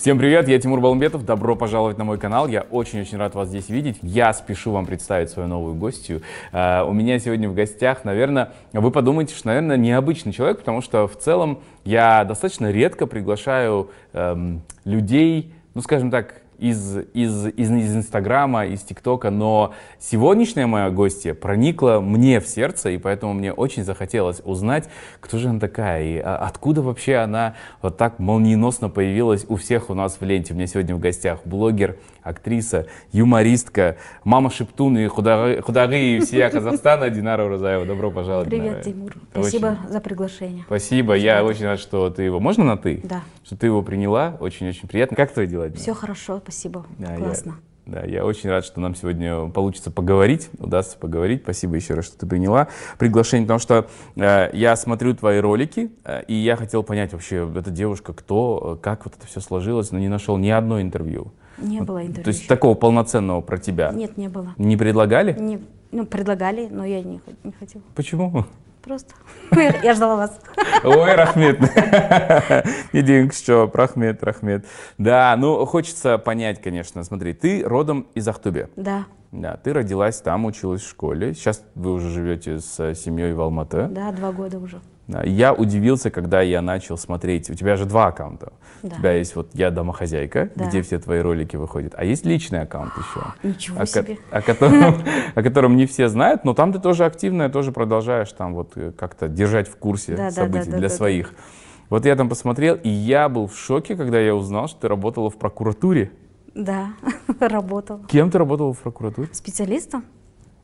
Всем привет, я Тимур Балмбетов, добро пожаловать на мой канал, я очень-очень рад вас здесь видеть. Я спешу вам представить свою новую гостью. Uh, у меня сегодня в гостях, наверное, вы подумаете, что, наверное, необычный человек, потому что в целом я достаточно редко приглашаю эм, людей, ну, скажем так, из, из, из, из Инстаграма, из ТикТока, но сегодняшняя моя гостья проникла мне в сердце, и поэтому мне очень захотелось узнать, кто же она такая, и откуда вообще она вот так молниеносно появилась у всех у нас в ленте. У меня сегодня в гостях блогер, актриса, юмористка, мама Шептун и худары всея Казахстана Динара Уразаева. Добро пожаловать. Привет, Тимур. Спасибо очень... за приглашение. Спасибо. Я очень рад, что ты его... Можно на ты? Да. Что ты его приняла. Очень-очень приятно. Как твои дела? Все хорошо, спасибо. Да, Классно. Я... Да, я очень рад, что нам сегодня получится поговорить, удастся поговорить. Спасибо еще раз, что ты приняла приглашение, потому что э, я смотрю твои ролики, э, и я хотел понять вообще, эта девушка кто, как вот это все сложилось, но не нашел ни одно интервью. Не было интервью. То есть такого полноценного про тебя? Нет, не было. Не предлагали? Не, ну, предлагали, но я не, не хотела. Почему? Просто. Я ждала вас. Ой, рахмет. Не что, рахмет, рахмет. Да, ну хочется понять, конечно. Смотри, ты родом из Ахтубе. Да. Да, ты родилась там, училась в школе. Сейчас вы уже живете с семьей в Алматы. Да, два года уже. Я удивился, когда я начал смотреть. У тебя же два аккаунта. Да. У тебя есть вот «Я домохозяйка», да. где все твои ролики выходят. А есть личный аккаунт еще. Ничего о, себе. О котором, о котором не все знают, но там ты тоже активная, тоже продолжаешь там вот э, как-то держать в курсе да, событий да, да, для да, своих. Вот я там посмотрел, и я был в шоке, когда я узнал, что ты работала в прокуратуре. Да, работала. Кем ты работала в прокуратуре? Специалистом.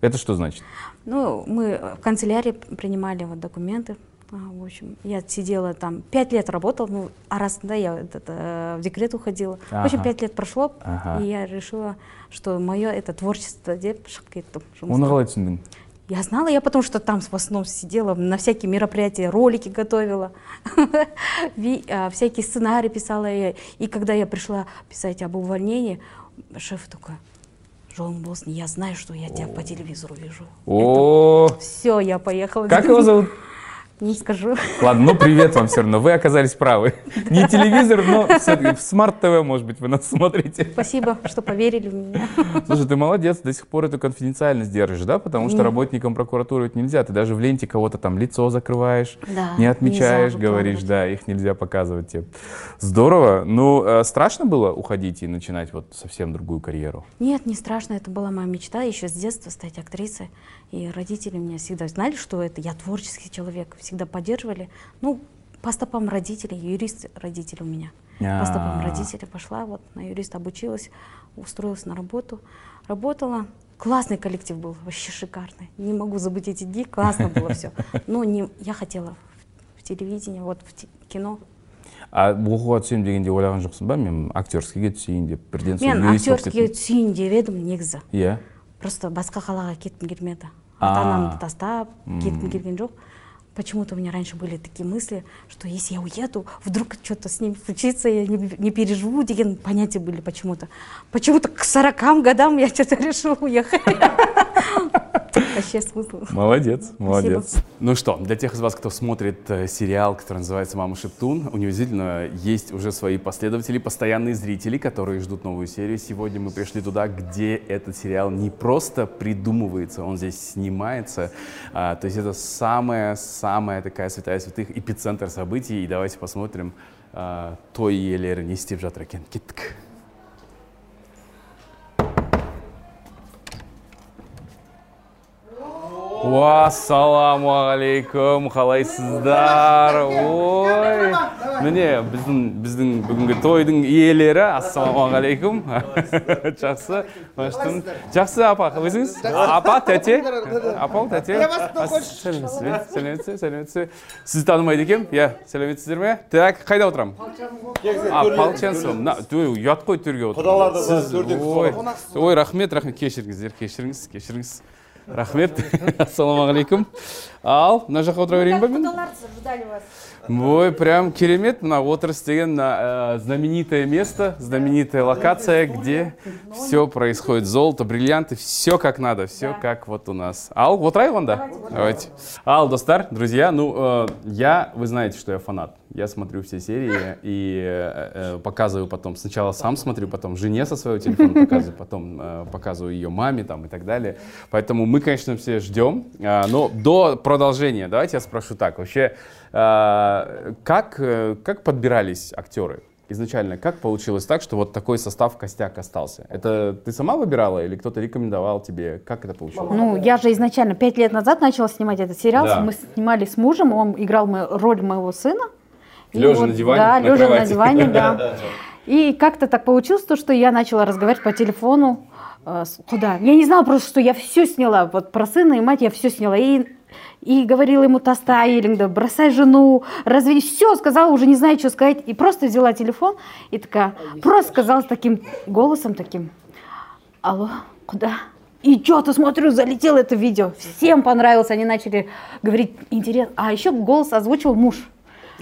Это что значит? Ну, мы в канцелярии принимали вот документы, а, в общем, я сидела там, пять лет работала, ну, а раз, да, я этот, э, в декрет уходила. Ага. В общем, пять лет прошло, ага. и я решила, что мое это творчество деп шығып кеттім оны я знала, я потому что там в основном сидела, на всякие мероприятия, ролики готовила, а, всякие сценарии писала. И когда я пришла писать об увольнении, шеф такой, Жон Босни, я знаю, что я тебя по телевизору вижу. О, все, я поехала. Как его зовут? Не скажу. Ладно, ну привет вам все равно. Вы оказались правы. Не телевизор, но в смарт-ТВ, может быть, вы нас смотрите. Спасибо, что поверили в меня. Слушай, ты молодец, до сих пор эту конфиденциальность держишь, да? Потому что работникам прокуратуры ведь нельзя. Ты даже в ленте кого-то там лицо закрываешь, да, не отмечаешь, говоришь, да, их нельзя показывать тебе. Здорово. Ну, э, страшно было уходить и начинать вот совсем другую карьеру? Нет, не страшно. Это была моя мечта еще с детства стать актрисой. И родители меня всегда знали, что это я творческий человек, всегда поддерживали. Ну, по стопам родителей, юрист родители у меня. А-а-а. По стопам родителей пошла, вот на юриста обучилась, устроилась на работу, работала. Классный коллектив был, вообще шикарный. Не могу забыть эти дни, классно было все. Но не, я хотела в телевидении, вот в кино. а оқуға түсемін дегенде ойлаған жоқсың ба мен актерскийге түсейін деп бірден мен актерскийге түсейін деп едім негізі иә просто басқа қалаға кеткім келмеді. Ата анамды тастап кеткім келген жоқ. Почему-то у меня раньше были такие мысли, что если я уеду, вдруг что-то с ним случится, я не, не переживу, деген понятия были почему-то. Почему-то к 40 годам я что-то решила уехать. Вообще смысл. Молодец, молодец. Спасибо. Ну что, для тех из вас, кто смотрит э, сериал, который называется «Мама Шептун», у него действительно есть уже свои последователи, постоянные зрители, которые ждут новую серию. Сегодня мы пришли туда, где этот сериал не просто придумывается, он здесь снимается. А, то есть это самая-самая такая святая святых эпицентр событий. И давайте посмотрим а, той иелері не істеп жатыр екен. Ассалаумағалейкум қалайсыздар? Ой. Міне біздің біздің бүгінгі тойдың иелері ассалаумағалейкум жақсы жақсы апа өзіңіз? Апа тәте? Апа тәте? Сәлеметсіз бе сәлеметсіз сәлеметсіз сізді танымайды екенмін иә сәлеметсіздер ме? Так қайда отырамын а полченцева мына ұят қой төрге отыру ой рахмет рахмет. Кешіріңіздер кешіріңіз кешіріңіз. Рахмет. Ассалаумағалейкум ал мына жаққа отыра берейін ба мен? Ой прям керемет мына отырыс деген мына э, знаменитое место знаменитая локация где все происходит. Золото бриллианты все как надо все как вот у нас. Ал отырайық онда давайте ал достар друзья ну э, я вы знаете что я фанат. Я смотрю все серии и э, э, показываю потом. Сначала сам смотрю, потом жене со своего телефона показываю, потом э, показываю ее маме там и так далее. Поэтому мы, конечно, все ждем. А, но до продолжения давайте я спрошу так. Вообще, как, э, как подбирались актеры? изначально как получилось так, что вот такой состав костяк остался? Это ты сама выбирала или кто-то рекомендовал тебе? Как это получилось? Ну, я же изначально пять лет назад начала снимать этот сериал. Да. Мы снимали с мужем, он играл роль моего сына. Лежа на диване, Да, на лежа на кровати. диване, да. И как-то так получилось, то, что я начала разговаривать по телефону. э, Куда? Я не знала просто, что я все сняла. Вот про сына и мать я все сняла. И, и говорила ему тоста, или да, бросай жену, разве все сказала, уже не знаю, что сказать. И просто взяла телефон и такая, просто сказала с таким голосом таким, алло, куда? И что-то смотрю, залетело это видео. Всем понравилось, они начали говорить, интересно. А еще голос озвучил муж.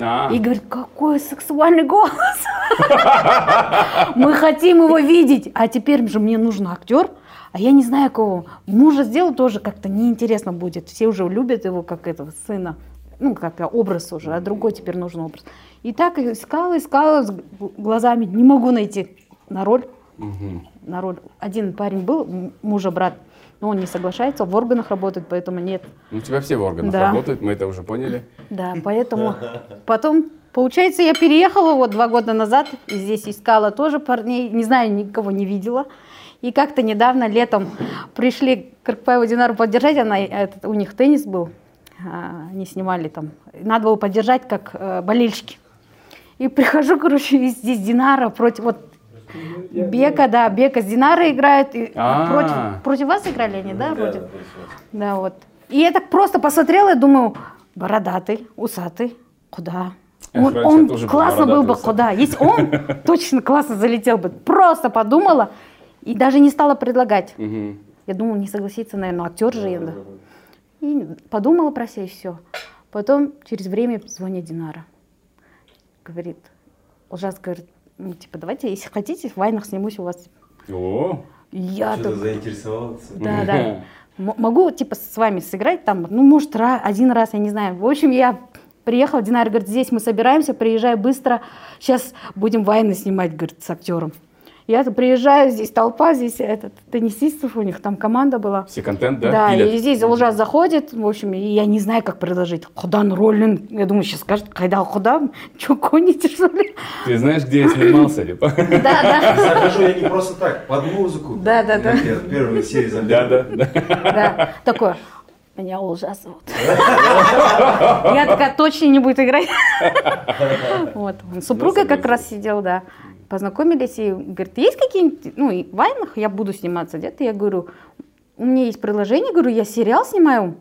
А, И говорит, какой сексуальный голос. Мы хотим его видеть. А теперь же мне нужен актер, а я не знаю кого. Мужа сделал тоже как-то неинтересно будет. Все уже любят его как этого сына. Ну, как образ уже, а другой теперь нужен образ. И так искала, искала с глазами, не могу найти на роль. мгм. На роль. Один парень был, мужа брат, но он не соглашается, в органах работает, поэтому нет. Ну, у тебя все в органах Да. работают, мы это уже поняли. Да, поэтому потом, получается, я переехала вот два года назад, здесь искала тоже парней, не знаю, никого не видела. И как-то недавно летом пришли к Кыркпаеву Динару поддержать, она, этот, у них теннис был, а, они снимали там, надо было поддержать как э, болельщики. И прихожу, короче, и здесь Динара против, вот Бека, да, Бека с Динарой играют, и А. против, против вас играли они, да, вроде? Да, вот. И я так просто посмотрела и думаю, бородатый, усатый, куда? Он, он классно был бы куда? Если он точно классно залетел бы. Просто подумала и даже не стала предлагать. Мгм. Я думала, не согласится, наверное, актер же. я, да. И подумала про себя и все. Потом через время звонит Динара. Говорит, ужас, говорит, ну, типа, давайте, если хотите, в вайнах снимусь у вас. О, Я Что-то так, заинтересовался. да, да. М- Могу, типа, с вами сыграть там, ну, может, ра- один раз, я не знаю. В общем, я приехала, Динар говорит, здесь мы собираемся, приезжай быстро, сейчас будем войны снимать, говорит, с актером. Я приезжаю, здесь толпа, здесь этот, теннисистов, у них там команда была. все контент, да? Да, пилят? и здесь ужас заходит, в общем, и я не знаю, как предложить. Худан роллин, я думаю, сейчас скажет, кайда худа, что гоните, что ли? Ты знаешь, где я снимался, типа? Да, да, Захожу я не просто так, под музыку. Да, да, да. Первой серии заметил. Да, да, да. да. Такое, меня ужас зовут. Я такая, точно не будет играть. Вот. Он с Супругой как раз сидел, да. Познакомились и говорит, есть какие-нибудь, ну, и в вайнах я буду сниматься где-то. Я говорю, у меня есть приложение, говорю, я сериал снимаю,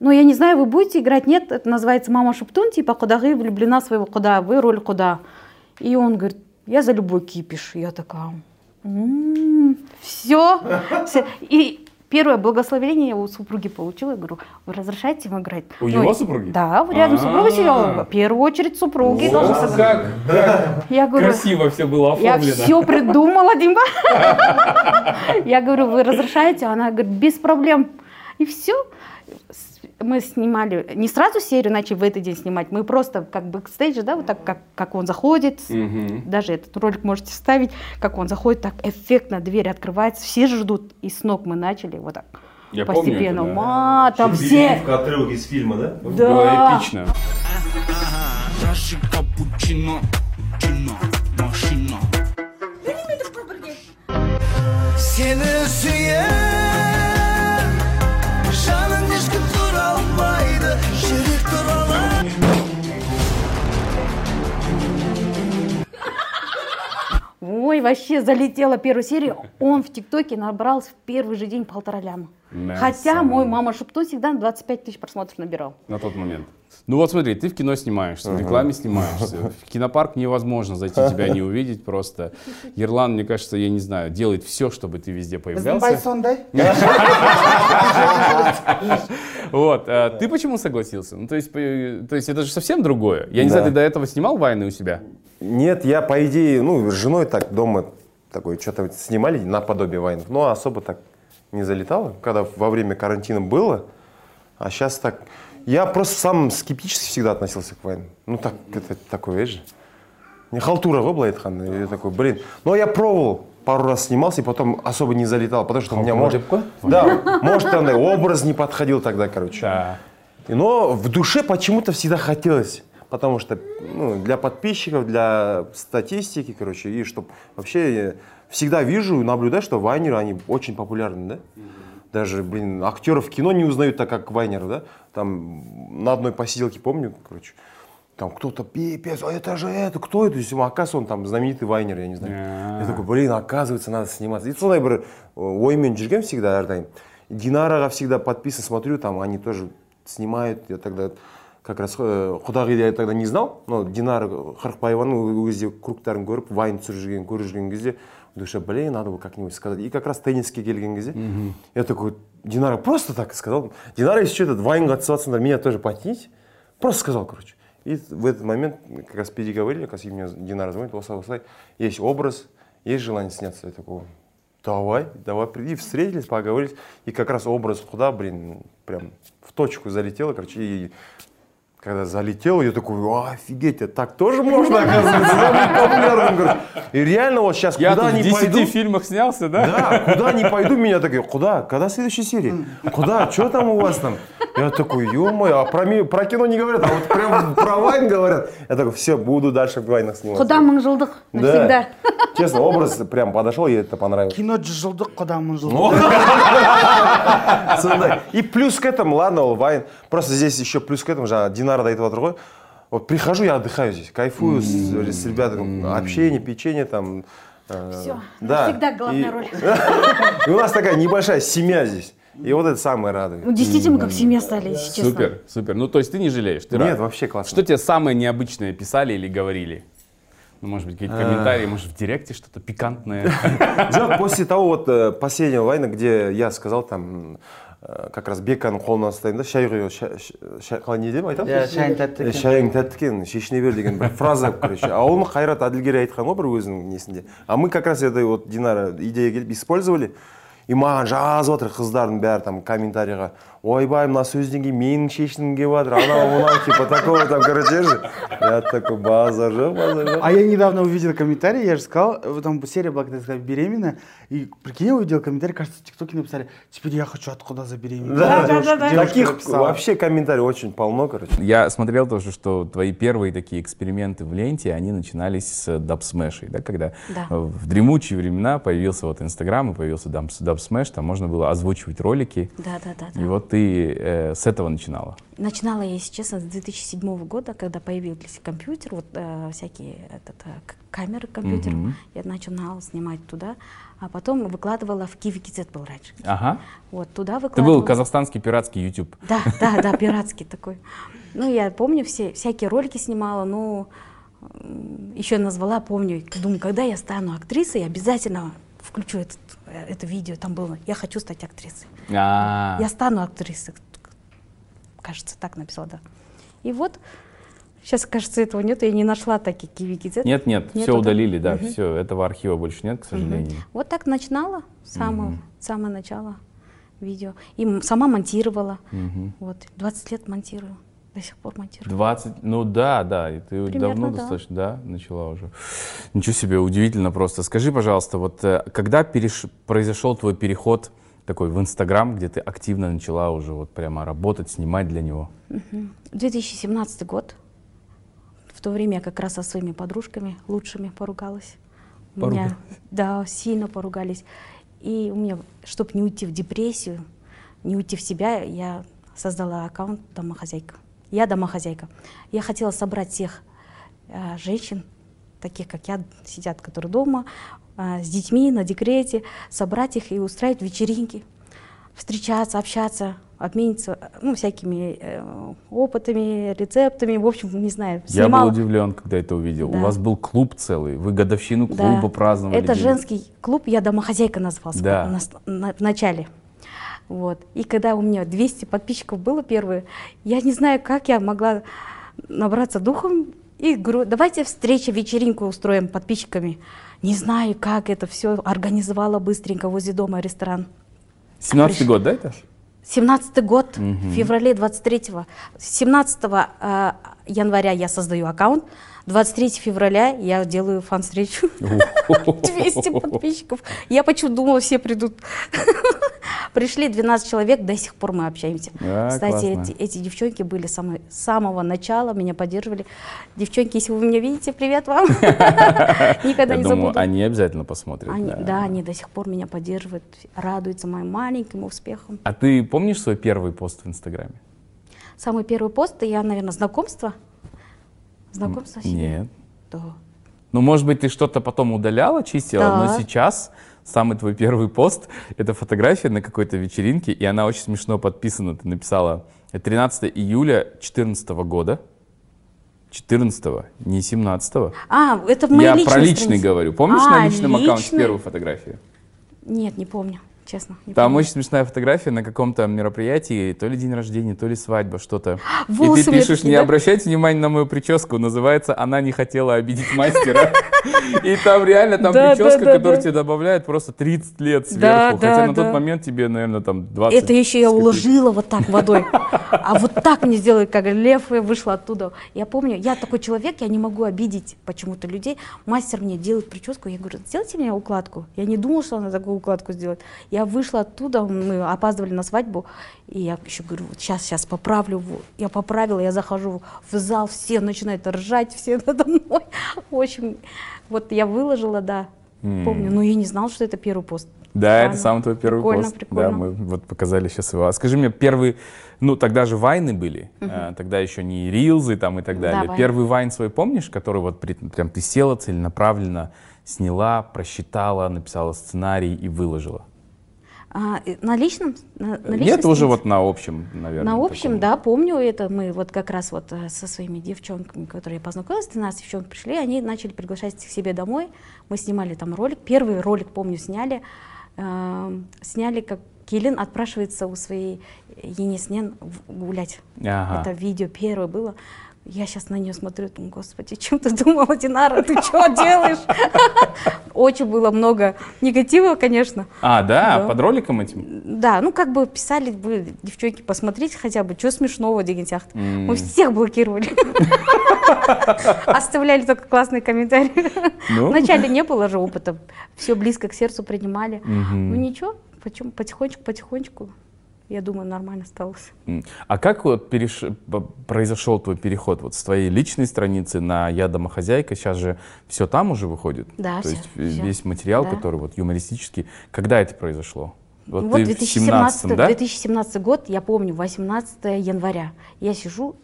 но я не знаю, вы будете играть, нет, это называется «Мама Шептун», типа «Кудагы влюблена своего куда, вы роль куда». И он говорит, я за любой кипиш. Я такая, все. И первое благословение я у супруги получила. Я говорю, вы разрешаете ему играть? У Ну, его супруги? Да, рядом с супругой сидела. В первую очередь супруги. Согласиться. как Я говорю, красиво все было я оформлено. все придумала, Димба. Я говорю, вы разрешаете? Она говорит, без проблем. И все. Мы снимали, не сразу серию начали в этот день снимать, мы просто как бы бэкстейдж, да, вот так, как, как он заходит, Мгм. даже этот ролик можете вставить, как он заходит, так эффектно, дверь открывается, все ждут, и с ног мы начали вот так Я помню постепенно. это, да. Ма, там все, отрывок из фильма, да? да. Было эпично. Seni Ой, вообще залетела первую серию. Он в ТикТоке набрал в первый же день полтора ляма. Хотя мой мама Шептун всегда 25 тысяч просмотров набирал. На тот момент. Ну вот смотри, ты в кино снимаешься, в рекламе снимаешься. В кинопарк невозможно зайти, тебя не увидеть просто. Ерлан, мне кажется, я не знаю, делает все, чтобы ты везде появлялся. Вот. а ты почему согласился? Ну, то есть, по- то есть это же совсем другое. Я не знаю, ты до этого снимал войны у себя? Нет, я, по идее, ну, с женой так дома такой что-то снимали наподобие вайнов, но особо так не залетало, когда во время карантина было. А сейчас так, Я просто сам скептически всегда относился к войне. Ну так, это такое, видишь же. Не халтура ғой былай айтқанда. Я такой, блин. Но я пробовал, пару раз снимался, и потом особо не залетал, потому что у меня может... Да, может, там образ не подходил тогда, короче. Да. И- Но в душе почему-то всегда хотелось. Потому что ну, для подписчиков, для статистики, короче, и чтобы вообще всегда вижу, наблюдаю, что вайнеры, они очень популярны, да? Даже, блин, актеров в кино не узнают так, как вайнеры, да? Там на одной посиделке, помню, короче, там кто-то, пипец, а это же это, кто это? То есть, оказывается, он там знаменитый вайнер, я не знаю. Я такой, блин, оказывается, надо сниматься. И сондай бір оймен жүргем всегда әрдайым. Динараға всегда подписан, смотрю, там они тоже снимают. Я тогда как раз э, құдағиды я тогда не знал, но Динара Қырықбаеваның ол кезде кругтарын көріп, вайн түсіріп жүрген, көріп жүрген кезде в душе, блин, надо бы как-нибудь сказать. И как раз тенниске келген кезде я такой, Динара просто так сказал. Динара, если что, этот вайнға түсіватсыңдар, меня тоже потяните. Просто сказал, короче. И в этот момент как раз переговорили, как раз мне Динара звонит, осылай, осылай, есть образ, есть желание сняться. Я такой, давай, давай, приди. И встретились, поговорили. И как раз образ худа, блин, прям в точку залетело, короче, и когда залетел, я такой, «О, офигеть, это так тоже можно, оказывается. И реально вот сейчас Я куда тут в ни 10 пойду, фильмах снялся, да? да, куда не пойду, меня такие, куда? Когда следующая серия? Куда? Что там у вас там? Я такой, ё-моё, а про, ми- про кино не говорят, а вот прям про вайн говорят. Я такой, все, буду дальше в вайнах сниматься. Құда мың жылдық навсегда. Да. Честно, образ прям подошел, и это понравилось. кино жылдық құда мың жылдық Сондай. И плюс к этому, ладно, вайн. Просто здесь еще плюс к этому, жаңа Динара айтып отыр ғой. Вот прихожу, я отдыхаю здесь, кайфую с, с ребятами, общение, печенье там. э, Все, да. навсегда главная И- роль. И у нас такая небольшая семья здесь. И вот это самое радует. Ну, действительно, как семья стали, если честно. Супер, супер. Ну, то есть ты не жалеешь? Ты Нет, рад? вообще классно. Что тебе самое необычное писали или говорили? Ну, может быть, какие-то комментарии, может, в директе что-то пикантное. После того вот э, последнего вайна, где я сказал там, э, как раз беканың қолына ұстаймын да шай құю қалай не деп айтамын? Иә, шайың тәтті Э, екен. шайың тәтті екен шешіне бер деген бір фраза короче а оны қайрат әділгерей айтқан ғой бір өзінің несінде. А мы как раз это вот динара идея келіп использовали. И маған жазып жатыр қыздардың бәрі там комментарийға. ойбай мына сөзден кейін менің шешінім келіп жатыр анау мынау типа такого там короче же я такой базар жоқ базар жоқ А я недавно увидел комментарий, я же сказал, вот там серия была, когда я сказал, беременна, и прикинь, я увидел комментарий, кажется, в ТикТоке написали, теперь я хочу откуда забеременеть. Да, Девушка- да, да. девушка таких написала. вообще комментариев очень полно короче Я смотрел тоже, что твои первые такие эксперименты в ленте, они начинались с дабсмешей, да, когда Да. э, в дремучие времена появился вот Инстаграм и появился дабсмеш, там можно было озвучивать ролики, Да, да, да. да. и вот ты э, с этого начинала. Начинала я, если честно, с 2007 года, когда появился компьютер, вот э, всякие этот, э, камеры компьютера. Мгм. Я начинала снимать туда, а потом выкладывала в Киви Кизет был раньше. Ага. Вот туда Ты выкладывала. был казахстанский пиратский YouTube. Да, да, да, пиратский такой. Ну, я помню, все, всякие ролики снимала, но еще назвала, помню, думаю, когда я стану актрисой, обязательно включу этот, это видео, там было, я хочу стать актрисой. А, Я стану актрисой. Кажется, так написала, да. И вот, сейчас, кажется, этого нет, я не нашла такие Киви Кизет. Нет, нет, Нету, все да? удалили, да, Мгм. все, этого архива больше нет, к сожалению. Вот так начинала, самое, самое начало видео. И сама монтировала. Мгм. Вот, 20 лет монтирую, до сих пор монтирую. 20, ну да, да, и ты Примерно, давно да. достаточно, да, начала уже. Ничего себе, удивительно просто. Скажи, пожалуйста, вот э, когда переш- произошел твой переход такой в Инстаграм, где ты активно начала уже вот прямо работать, снимать для него? 2017 год. В то время я как раз со своими подружками лучшими поругалась. У меня, да, сильно поругались. И у меня, чтобы не уйти в депрессию, не уйти в себя, я создала аккаунт «Домохозяйка». Я домохозяйка. Я хотела собрать всех э, женщин, таких как я, сидят, которые дома, э, с детьми, на декрете, собрать их и устраивать вечеринки, встречаться, общаться, обмениться, э, ну, всякими э, опытами, рецептами, в общем, не знаю. Я снимала- был удивлен, когда это увидел. У Да. вас был клуб целый, вы годовщину Да. клуба праздновали. Это день. женский клуб, я домохозяйка назывался Да. на, на- в начале. Вот. И когда у меня 200 подписчиков было первые, я не знаю, как я могла набраться духом и говорю, давайте встречу, вечеринку устроим подписчиками. Не знаю, как это все организовала быстренько возле дома ресторан. 17 год, да, это? 17 год, в феврале 23-го. 17 э, января я создаю аккаунт, 23 февраля я делаю фан-встречу. 200 подписчиков. Я почему думала, все придут. Пришли 12 человек, до сих пор мы общаемся. А, Кстати, эти, эти девчонки были с самого начала, меня поддерживали. Девчонки, если вы меня видите, привет вам. Никогда Я не думаю, забуду. они обязательно посмотрят. Они- да. да, они до сих пор меня поддерживают, радуются моим маленьким успехам. А ты помнишь свой первый пост в Инстаграме? Самый первый пост, я, наверное, знакомство. Знакомство с? Нет. Да. Ну, может быть, ты что-то потом удаляла, чистила, но Да. сейчас самый твой первый пост — это фотография на какой-то вечеринке, и она очень смешно подписана. Ты написала 13 июля 2014 года. 14 не 17 А, это в моей Я про личный странице. говорю. Помнишь А, на личном аккаунте личный? первую фотографию? Нет, не помню, честно. не Там помню. очень смешная фотография на каком-то мероприятии, то ли день рождения, то ли свадьба, что-то. И ты пишешь, не да?» обращайте внимания на мою прическу, называется «Она не хотела обидеть мастера». И там реально, там Да, прическа, да, которую да. тебе добавляют просто 30 лет сверху. Хотя на тот момент тебе, наверное, там 20. Это еще я уложила вот так водой. А вот так мне сделали, как лев, и вышла оттуда. Я помню, я такой человек, я не могу обидеть почему-то людей. Мастер мне делает прическу, я говорю, сделайте мне укладку. Я не думала, что она такую укладку сделает. Я вышла оттуда, мы опаздывали на свадьбу, и я еще говорю, вот сейчас, сейчас поправлю. Я поправила, я захожу в зал, все начинают ржать, все надо мной. В общем, вот я выложила, да, помню, но я не знала, что это первый пост. Да, это Странно. самый твой первый Прикольно, пост. прикольно. Да, мы вот показали сейчас его. А скажи мне, первый, ну тогда же вайны были, а, тогда еще не рилзы там и так Да, далее. вайны. Первый вайн свой помнишь, который вот при- прям ты села целенаправленно, сняла, просчитала, написала сценарий и выложила? А, э, на личном? На, на личной Нет, уже вот на общем, наверное. На общем, таком. да, помню это. Мы вот как раз вот э, со своими девчонками, которые я познакомилась, 13 девчонок пришли, они начали приглашать к себе домой. Мы снимали там ролик. Первый ролик, помню, сняли. Эм, сняли, как Келин отпрашивается у своей Енеснен гулять. Ага. Это видео первое было. Я сейчас на нее смотрю, думаю, господи, чем ты думала, Динара, ты что делаешь? Очень было много негатива, конечно. А, да, под роликом этим? Да, ну как бы писали бы девчонки, посмотрите хотя бы, что смешного деген сияқты. Мы всех блокировали. Оставляли только классные комментарии. Ну. Вначале не было же опыта, все близко к сердцу принимали. Ну ничего, потихонечку, потихонечку, я думаю, нормально осталось. А как вот переш- произошел твой переход вот с твоей личной страницы на «Я домохозяйка»? Сейчас же все там уже выходит? Да, То всё, есть э, всё. весь материал, Да. который вот юмористический. Когда это произошло? Вот вот в 2017, 17 да? 2017 год, я помню, 18 января. Я сижу,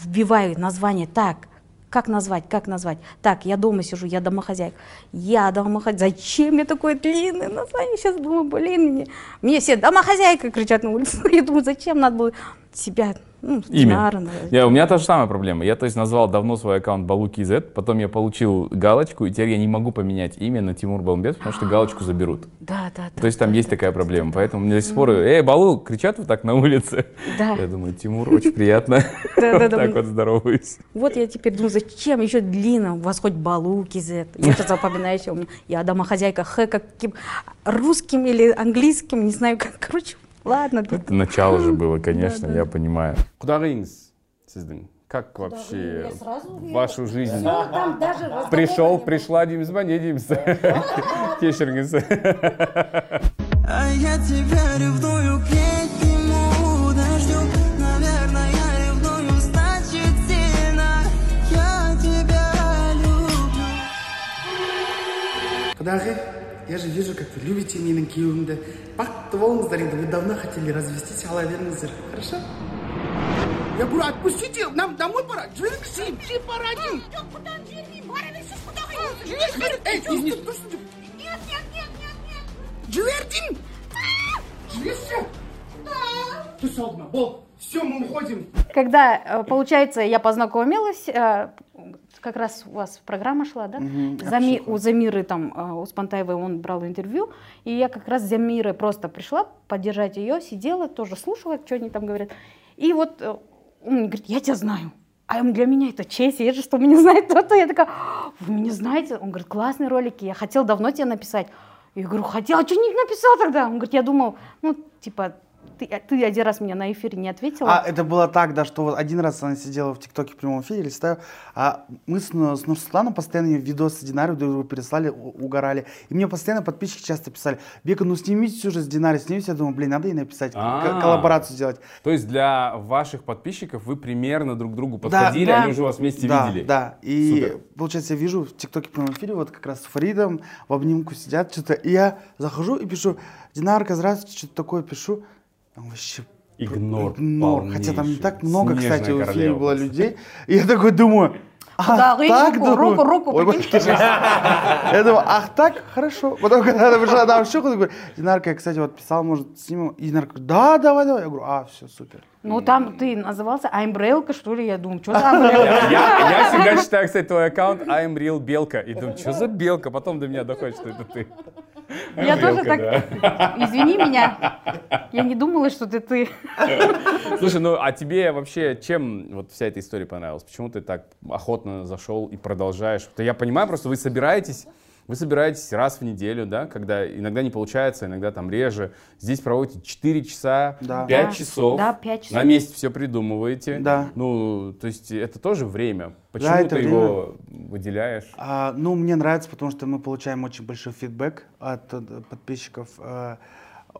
вбиваю название так, как назвать, как назвать. Так, я дома сижу, я домохозяйка. Я домохозяйка. Зачем мне такое длинное название? Сейчас думаю, блин, мне, мне все домохозяйка кричат на улице. Я думаю, зачем надо было себя, ну, Имя. Назвать. Я, у меня та же самая проблема. Я, то есть, назвал давно свой аккаунт Балуки Z, потом я получил галочку, и теперь я не могу поменять имя на Тимур Балмбет, потому что галочку заберут. Да, да, да. То есть там есть такая проблема, поэтому мне до сих пор, эй, Балу, кричат вот так на улице. Да. Я думаю, Тимур, очень приятно. Да, да, да. Так вот здороваюсь. Вот я теперь думаю, зачем еще длинно? У вас хоть балуки Z. Я сейчас запоминаю еще. Я домохозяйка Х каким русским или английским, не знаю как. Короче, ладно. да. Это начало же было, конечно, я понимаю. Құдағиыңыз сіздің как вообще в вашу жизнь пришел, пришла дейміз ба, не дейміз? Кешіріңіз. А я тебя ревную к летнему дождю Наверное, я ревную, значит сильно Я тебя люблю Құдағи, я же вижу, как вы любите менің күйеуімді. Бақытты болыңыздар енді, вы давно хотели развестись, ала беріңіздер. Хорошо? Я говорю, отпустите, нам домой пора. Жіберіңізші, все пора деймін. Жоқ, құдан жібермеймін, бара берсіз құдағи. Эй, извините, тұрсын. Нет, нет, нет, нет, нет. Жібер деймін. Жіберші. Түс алдыма, бол. Все, мы уходим. Когда, э, получается, я познакомилась, э, как раз у вас программа шла, да? Зами- у Замиры, там, э, у Спантаевой он брал интервью, и я как раз с Замирой просто пришла поддержать ее, сидела, тоже слушала, что они там говорят. И вот э, он мне говорит, я тебя знаю. А для меня это честь, я же что, меня знает кто-то. Я такая, вы меня знаете? Он говорит, классные ролики, я хотел давно тебе написать. Я говорю, хотел, а что не написал тогда? Он говорит, я думал, ну, типа, Ты, ты один раз мне на эфире не ответила. А, это было так, да, что вот один раз она сидела в ТикТоке в прямом эфире, листаю, а мы с, с Нурсултаном постоянно видосы с Динарой друг другу переслали, у- угорали. И мне постоянно подписчики часто писали, Бека, ну снимите уже с Динарой, снимите. Я думаю, блин, надо ей написать, к- А. коллаборацию сделать. То есть для ваших подписчиков вы примерно друг к другу Да, подходили, да. они уже вас вместе да, видели. Да, и Супер. получается, я вижу в ТикТоке в прямом эфире, вот как раз с Фаридом в обнимку сидят, что-то, и я захожу и пишу, Динарка, здравствуйте, что-то такое пишу. Там вообще Игнор. Игнор. Хотя там не так много, Снежная кстати, у фильма было людей. И я такой думаю, Да, ах, и так, руку, думаю. руку, руку, Ой, держись. Я думаю, ах, так, хорошо. Потом, когда она пришла на щеку, говорю, Динарка, я, кстати, вот писал, может, снимем. И Динарка говорит, да, давай, давай. Я говорю, а, все, супер. Ну, там ты назывался Амбрелка, что ли? Я думаю, что за? Я, я всегда читаю, кстати, твой аккаунт I'm Real Белка. И думаю, что за белка? Потом до меня доходит, что это ты. Я тоже так... Извини меня. Я не думала, что ты ты. Слушай, ну а тебе вообще чем вот вся эта история понравилась? Почему ты так охотно зашел и продолжаешь? Я понимаю, просто вы собираетесь, вы собираетесь раз в неделю, да, когда иногда не получается, иногда там реже. Здесь проводите 4 часа, Да. 5 Да. часов. Да, пять часов. На месте все придумываете. Да. Ну, то есть это тоже время. Почему это ты его выделяешь? А, ну, мне нравится, потому что мы получаем очень большой фидбэк от, э, подписчиков, э,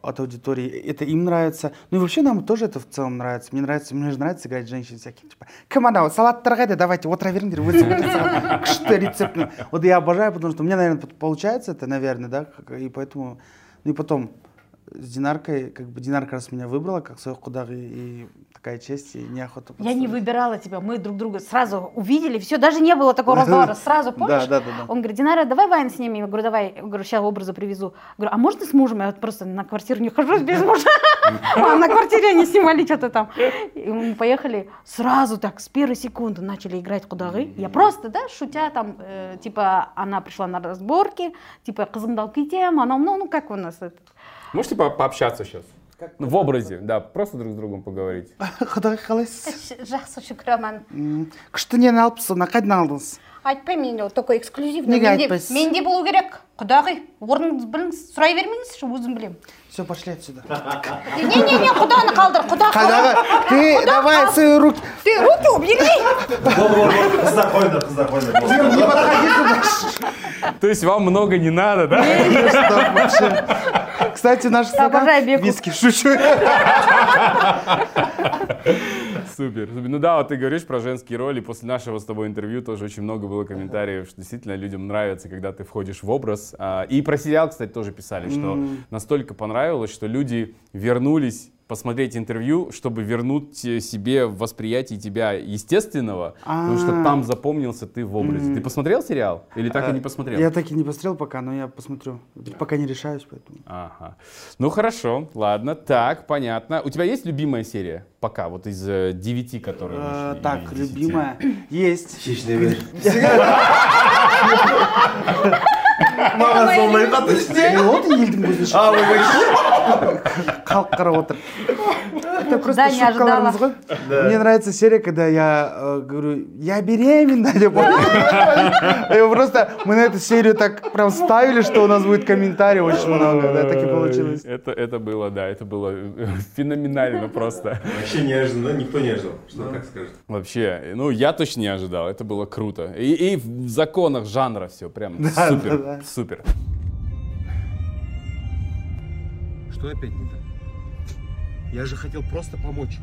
от аудитории. Это им нравится. Ну и вообще нам тоже это в целом нравится. Мне нравится, мне же нравится играть женщин всяких. Типа, команда, салат торгайды, давайте, вот проверьте, вы что рецептную. Вот я обожаю, потому что у меня, наверное, получается это, наверное, да, и поэтому... Ну и потом с Динаркой, как бы Динарка раз меня выбрала, как свою кудах, и, и такая честь, и неохота Я не подставить. выбирала тебя, мы друг друга сразу увидели, все, даже не было такого разговора, сразу, помнишь? Да, да, да, да. Он говорит, Динара, давай Вайн снимем, я говорю, давай, я говорю, сейчас образы привезу. Говорю, а можно с мужем? Я вот просто на квартиру не хожу без мужа, а на квартире они снимали что-то там. И мы поехали, сразу так, с первой секунды начали играть кудагы. Я просто, да, шутя там, э, типа, она пришла на разборки, типа, қызымды алып кетем, анау, ну, ну, как у нас это? Можете по- пообщаться сейчас? Ну, в образе, да, просто друг с другом поговорить. Құдай қалайсыз жақсы шүкір аман М, күшті нені алыпсыз оны қайдан алдыңыз айтпаймын енді такой эксклюзивный Неге менде, айтпайсыз? менде болу керек құдағи орныңызды біліңіз сұрай бермеңізші өзім білемін все пошли отсюда не не не құданы қалдыр құда қайдағы ты давай свои руки ты руки убери Бол, бол, бол. Қыздар қойыңдар, қыздар қойыңдар. не подходи туда То есть вам много не надо, да? Кстати наша Беку. виски шучу Супер, супер. Ну да, вот ты говоришь про женские роли. После нашего с тобой интервью тоже очень много было комментариев, что действительно людям нравится, когда ты входишь в образ. А, И про сериал, кстати, тоже писали, что настолько понравилось, что люди вернулись посмотреть интервью, чтобы вернуть э, себе восприятие тебя естественного, потому что А. там запомнился ты в образе. Ты посмотрел сериал? Или так и не посмотрел? я так и не посмотрел пока но я посмотрю пока не решаюсь поэтому Ага. Ну хорошо, ладно, так, понятно. У тебя есть любимая серия? Пока, вот из э, девяти, которые вышли, так или десяти? любимая есть Хищный мир. маған солай қатты Ол болды елдің көзіне а халық қарап отыр это просто не ғой мне нравится серия когда я э, говорю я беременна просто мы на эту серию так прям ставили что у нас будет комментарий очень много да так и получилось Это, это было, да, это было феноменально просто. Вообще неожиданно, да? Никто не ожидал. Что как скажет. Вообще, ну я точно не ожидал, это было круто. И, и в законах жанра все, прям супер, да, да. супер. Что опять не так? Я же хотел просто помочь.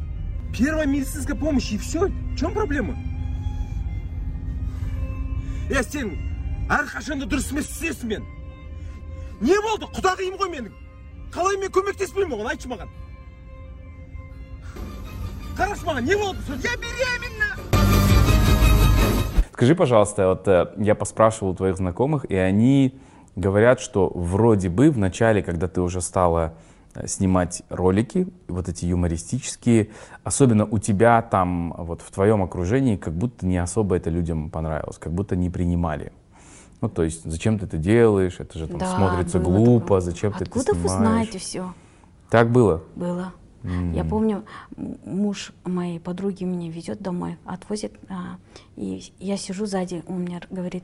Первая медицинская помощь и все. В чем проблема? Я сен әрқашанда дұрыс емес істерсің мен не болды құдағиым ғой менің қалай мен көмектеспеймін оған айтшы маған қарашы маған не болды я беременна Скажи, пожалуйста, вот э, я поспрашивал у твоих знакомых, и они говорят, что вроде бы в начале, когда ты уже стала э, снимать ролики, вот эти юмористические, особенно у тебя там, вот в твоем окружении, как будто не особо это людям понравилось, как будто не принимали. Ну, то есть, зачем ты это делаешь, это же там Да, смотрится глупо, такое. зачем ты это Откуда вы снимаешь? знаете все? Так было? Было. Я помню, муж моей подруги меня везет домой, отвозит, а, и я сижу сзади, он мне говорит,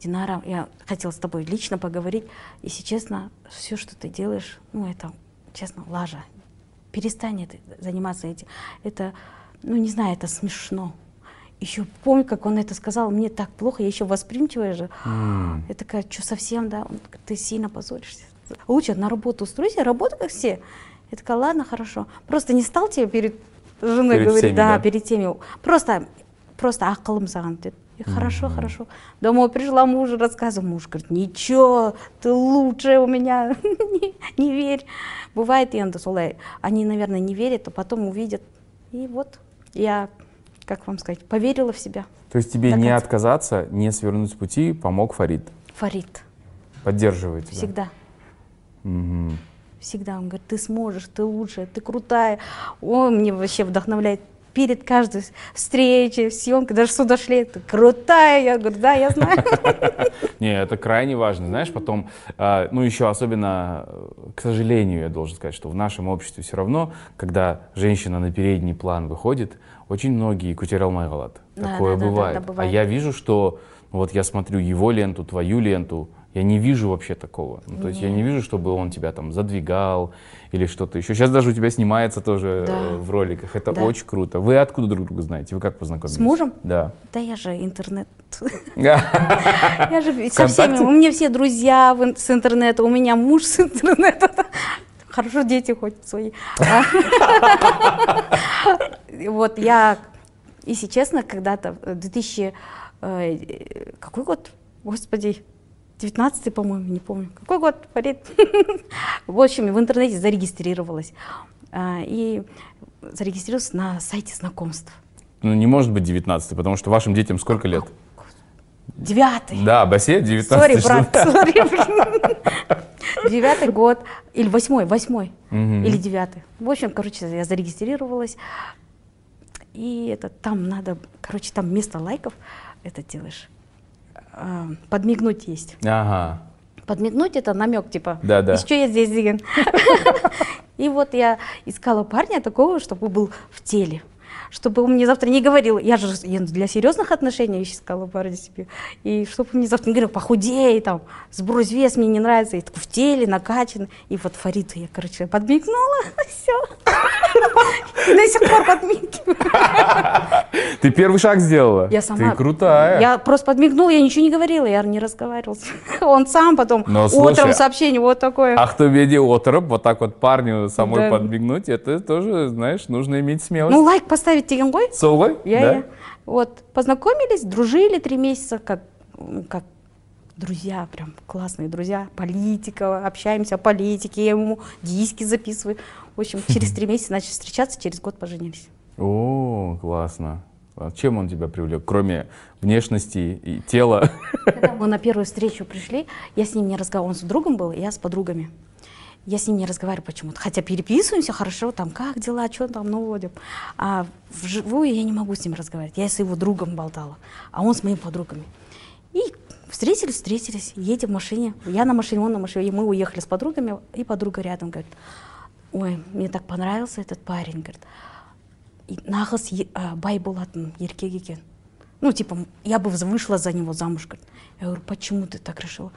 Динара, я хотела с тобой лично поговорить, если честно, все, что ты делаешь, ну это, честно, лажа. перестань это, заниматься этим. Это, ну не знаю, это смешно. Еще помню, как он это сказал, мне так плохо, я еще восприимчивая же. Я такая, что совсем, да? Он ты сильно позоришься. Лучше на работу устройся, работай как все. Я такая, ладно, хорошо. Просто не стал тебе перед женой Перед говорить, всеми, да, да? перед теми. Просто, просто ақылым саған деді. Я, Хорошо, хорошо. Домой пришла, мужу рассказываю. Муж говорит, ничего, ты лучшая у меня, не, не верь. Бывает енді солай. Они, наверное, не верят, а потом увидят. И вот я, как вам сказать, поверила в себя. То есть тебе Так не это- отказаться, не свернуть с пути помог Фарид. Фарид. Поддерживает тебя. Всегда. Мгм. Всегда он говорит, ты сможешь, ты лучшая, ты крутая. Он мне вообще вдохновляет перед каждой встречей, съемкой, даже сюда шли, ты крутая. Я говорю, да, я знаю. Не, это крайне важно. Знаешь, потом, а, ну еще особенно, э, к сожалению, я должен сказать, что в нашем обществе все равно, когда женщина на передний план выходит, очень многие кутералмай қалады. Да, Такое бывает. А я вижу, что вот я смотрю его ленту, твою ленту, я не вижу вообще такого. Ну, то есть я не вижу, чтобы он тебя там задвигал или что-то еще. Сейчас даже у тебя снимается тоже Да. э, в роликах. Это Да. очень круто. Вы откуда друг друга знаете? Вы как познакомились? С мужем? Да. Да я же интернет. Я же со всеми, у меня все друзья с интернета, у меня муж с интернета. Хорошо, дети хоть свои. Вот я, если честно, когда-то, в 2000, э, какой год, господи, 19 по-моему, не помню. Какой год, Фарид? В общем, в интернете зарегистрировалась. А, И зарегистрировалась на сайте знакомств. Ну, не может быть 19 потому что вашим детям сколько лет? Девятый. Да, Басе 19 Sorry, брат, sorry. Девятый год, или восьмой, восьмой, или девятый. В общем, короче, я зарегистрировалась, и это там надо, короче, там вместо лайков это делаешь. А, Подмигнуть есть. Ага. Подмигнуть это намек, типа, Да-да. еще я здесь деген. И вот я искала парня такого, чтобы был в теле. Чтобы он мне завтра не говорил, я же я для серьезных отношений искала парня себе, и чтобы он мне завтра не говорил, похудей, там, сбрось вес, мне не нравится, и такой в теле, накачан. И вот Фариту я, короче, подмигнула, все. До сих пор подмигиваю. Ты первый шаг сделала. Я сама. Ты крутая. Я просто подмигнула, я ничего не говорила, я не разговаривала. Он сам потом Но слушай, утром сообщение вот такое. А кто беде отырып, вот так вот парню самой Да. подмигнуть, это тоже, знаешь, нужно иметь смелость. Ну, лайк поставить деген ғой. Сол ғой? Да? я. Вот, познакомились, дружили три месяца, как, как друзья, прям классные друзья, политика, общаемся о политике, я ему диски записываю. В общем, через три месяца начали встречаться, через год поженились. О, классно. А Чем он тебя привлек, кроме внешности и тела? Когда мы на первую встречу пришли, я с ним не разговаривала, он с другом был, я с подругами. Я с ним не разговариваю почему-то, хотя переписываемся хорошо, там, как дела, что там наводим. А вживую я не могу с ним разговаривать, я с его другом болтала, а он с моими подругами. И встретились, встретились, едем в машине, я на машине, он на машине, и мы уехали с подругами, и подруга рядом говорит, ой, мне так понравился этот парень, говорит, нағыз а, бай болатын еркек ну типа я бы вышла за него замуж говорит. я говорю почему ты так решила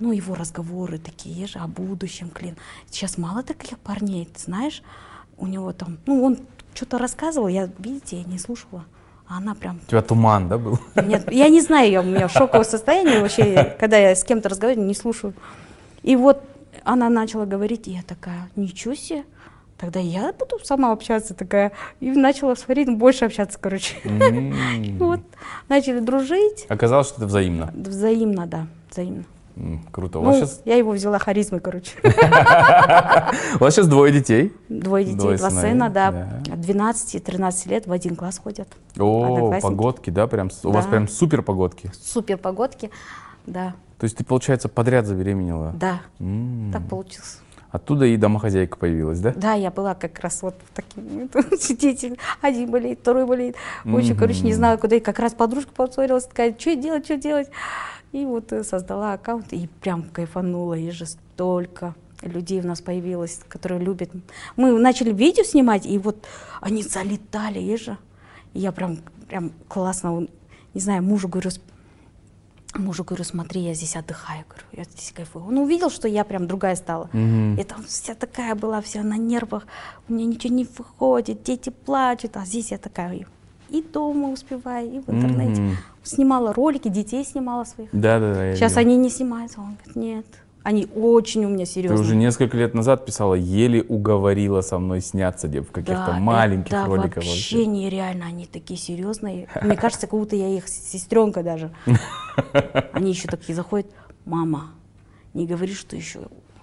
ну его разговоры такие же о будущем клин сейчас мало таких парней ты знаешь у него там ну он что-то рассказывал я видите я не слушала а она прям У тебя туман, да, был? нет, я не знаю, я, у меня шоковое состояние вообще, когда я с кем-то разговариваю, не слушаю. И вот она начала говорить, и я такая, ничего себе, тогда я буду сама общаться такая. И начала с Фаридом больше общаться, короче. М. Вот, начали дружить, Оказалось, что это взаимно. взаимно, да, взаимно. Круто. У Ну, вас сейчас, я его взяла харизмой, короче. у вас сейчас двое детей. Двое детей, два сына, да, да. 12 и 13 лет в один класс ходят. О, погодки, да, прям. У вас прям супер погодки. Супер погодки, да, То есть ты, получается, подряд забеременела. да, так получилось. Оттуда и домохозяйка появилась, да? Да, я была как раз вот таким, дети, один болеет, второй болеет. В общем, короче, не знаю, куда. И как раз подружка поссорилась, такая, что делать, что делать. И вот э, создала аккаунт и прям кайфанула. И же столько людей у нас появилось, которые любят. Мы начали видео снимать, и вот они залетали, и же. И я прям, прям классно, не знаю, мужу говорю, «С- мужу говорю, смотри, я здесь отдыхаю, говорю, я здесь кайфую. Он увидел, что я прям другая стала. Я там вся такая была, вся на нервах, у меня ничего не выходит, дети плачут, а здесь я такая и- дома успеваю, и в интернете. Мгм. Снимала ролики, детей снимала своих. Да, да, да. Сейчас они не снимаются. Он говорит, нет. Они очень у меня Ты серьезные. уже несколько лет назад писала, еле уговорила со мной сняться где в каких-то Да, маленьких это роликах вообще нереально, они такие серьезные. Мне кажется, как будто я их сестренка даже. Они еще такие заходят, мама, не говори, что еще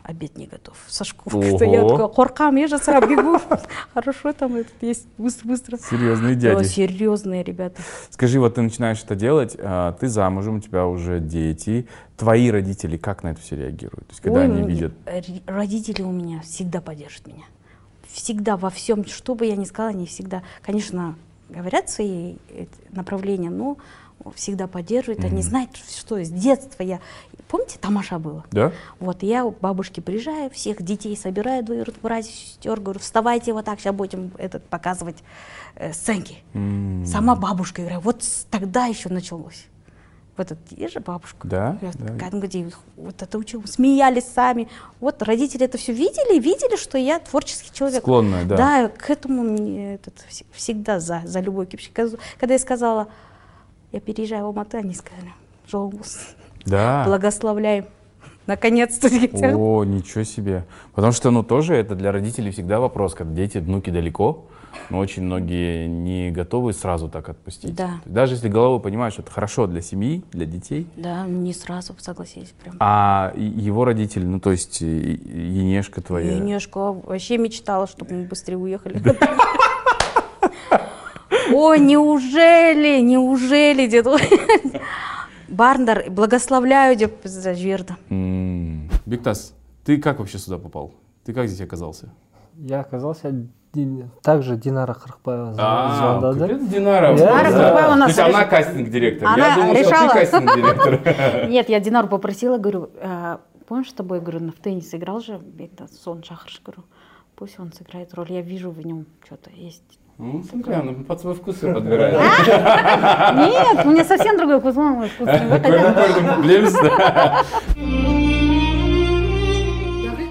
обед не готов. Сашку. Я Ого. такая, хоркам, я же сразу бегу. Хорошо, там этот есть, быстро-быстро. Серьезные Да, дяди. серьезные ребята. Скажи, вот ты начинаешь это делать, а, ты замужем, у тебя уже дети. Твои родители как на это все реагируют? То есть, когда Ой, они м, видят... Родители у меня всегда поддержат меня. Всегда во всем, что бы я ни сказала, они всегда, конечно, говорят свои эти направления, но всегда поддерживают. Они знают, что с детства я... Помните, Тамаша было? Да? Вот, я у бабушки приезжаю, всех детей собираю, двоюродных братьев, сестер, говорю, вставайте вот так, сейчас будем этот, показывать э, сценки. М, Сама бабушка, говорю, вот с- тогда еще началось. Вот это есть же бабушка. Да, Я да. где вот это учил, смеялись сами. Вот родители это все видели, видели, что я творческий человек. Склонная, да. Да, к этому мне этот, вс- всегда за, за любой кипиш. Каз- Когда я сказала, я переезжаю в Алматы, они сказали, Жолбус, Да. благословляем. Наконец-то. О, ничего себе. Потому что, ну, тоже это для родителей всегда вопрос, когда дети, внуки далеко, но очень многие не готовы сразу так отпустить. Да. Даже если головой понимаешь, что это хорошо для семьи, для детей, Да, не сразу согласились прям. а его родители, ну, то есть Енешка твоя... Енешка вообще мечтала, чтобы мы быстрее уехали. Ой, неужели, неужели, дед? Барндар, благословляю деп за жіберді. М. Бектас, ты как вообще сюда попал? Ты как здесь оказался? Я оказался также Динара Кыркбаева А, капец, Динара. Динара. Кыркбаева у нас То есть она кастинг-директор. Она Я думал, что решала. ты кастинг-директор. Нет, я Динару попросила, говорю, «А, помнишь, с тобой, говорю, на- в теннис играл же, Бекдас, сон Шахарш, говорю, пусть он сыграет роль, я вижу в нем что-то есть. Ну, смотри, она под свой вкус подбирает. Нет, у меня совсем другой вкус, мой вкус. Яғи